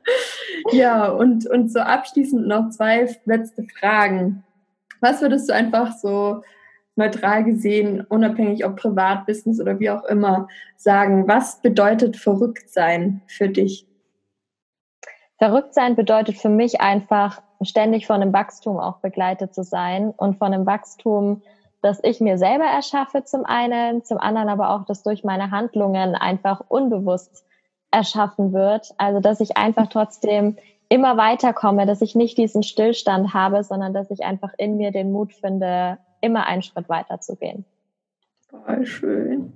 Ja, und, und so abschließend noch zwei letzte Fragen. Was würdest du einfach so neutral gesehen, unabhängig ob privat, Business oder wie auch immer, sagen? Was bedeutet verrückt sein für dich? Verrückt sein bedeutet für mich einfach, ständig von einem Wachstum auch begleitet zu sein und von einem Wachstum, das ich mir selber erschaffe zum einen, zum anderen aber auch, das durch meine Handlungen einfach unbewusst erschaffen wird. Also dass ich einfach trotzdem immer weiterkomme, dass ich nicht diesen Stillstand habe, sondern dass ich einfach in mir den Mut finde, immer einen Schritt weiter zu gehen. Voll schön.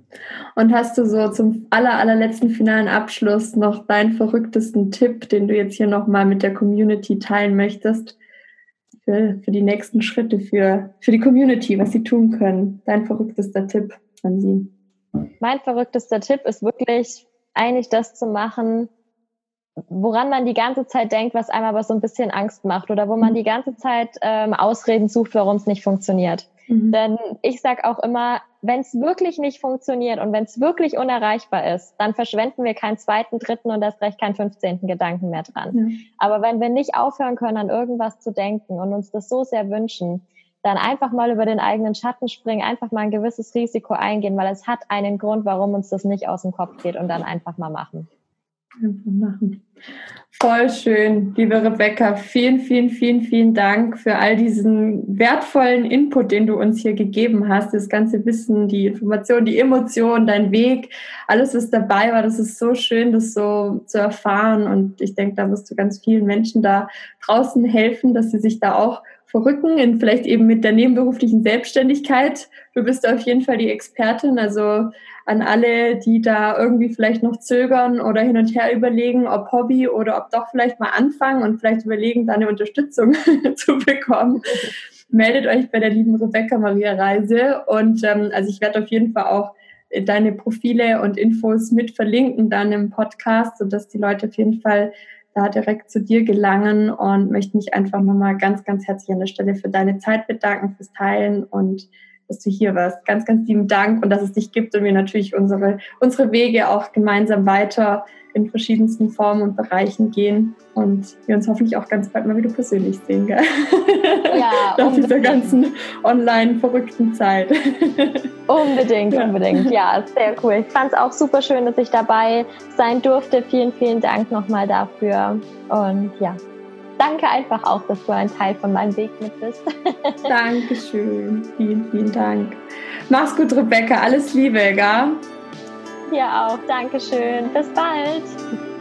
Und hast du so zum aller, allerletzten finalen Abschluss noch deinen verrücktesten Tipp, den du jetzt hier nochmal mit der Community teilen möchtest? Für, für die nächsten Schritte, für, für die Community, was sie tun können. Dein verrücktester Tipp an sie. Mein verrücktester Tipp ist wirklich eigentlich das zu machen, woran man die ganze Zeit denkt, was einem aber so ein bisschen Angst macht oder wo man mhm. die ganze Zeit ähm, Ausreden sucht, warum es nicht funktioniert. Mhm. Denn ich sage auch immer, wenn es wirklich nicht funktioniert und wenn es wirklich unerreichbar ist, dann verschwenden wir keinen zweiten, dritten und erst recht keinen fünfzehnten Gedanken mehr dran. Ja. Aber wenn wir nicht aufhören können, an irgendwas zu denken und uns das so sehr wünschen, dann einfach mal über den eigenen Schatten springen, einfach mal ein gewisses Risiko eingehen, weil es hat einen Grund, warum uns das nicht aus dem Kopf geht und dann einfach mal machen. Einfach machen. Voll schön, liebe Rebecca. Vielen, vielen, vielen, vielen Dank für all diesen wertvollen Input, den du uns hier gegeben hast. Das ganze Wissen, die Information, die Emotion, dein Weg, alles, was dabei war. Das ist so schön, das so zu erfahren. Und ich denke, da wirst du ganz vielen Menschen da draußen helfen, dass sie sich da auch verrücken, in vielleicht eben mit der nebenberuflichen Selbstständigkeit. Du bist auf jeden Fall die Expertin, also an alle, die da irgendwie vielleicht noch zögern oder hin und her überlegen, ob Hobby oder ob doch vielleicht mal anfangen und vielleicht überlegen, da eine Unterstützung zu bekommen. Meldet euch bei der lieben Rebecca Maria Reise und ähm, also ich werde auf jeden Fall auch deine Profile und Infos mit verlinken dann im Podcast, sodass die Leute auf jeden Fall da direkt zu dir gelangen und möchte mich einfach nochmal ganz, ganz herzlich an der Stelle für deine Zeit bedanken, fürs Teilen und dass du hier warst. Ganz, ganz lieben Dank und dass es dich gibt und wir natürlich unsere, unsere Wege auch gemeinsam weiter in verschiedensten Formen und Bereichen gehen und wir uns hoffentlich auch ganz bald mal wieder persönlich sehen, gell? Ja, Nach dieser ganzen online verrückten Zeit. Unbedingt, ja. unbedingt. Ja, sehr cool. Ich fand es auch super schön, dass ich dabei sein durfte. Vielen, vielen Dank nochmal dafür. Und ja, danke einfach auch, dass du ein Teil von meinem Weg mit bist. Dankeschön. Vielen, vielen Dank. Mach's gut, Rebecca. Alles Liebe, gell? Dir auch. Dankeschön. Bis bald.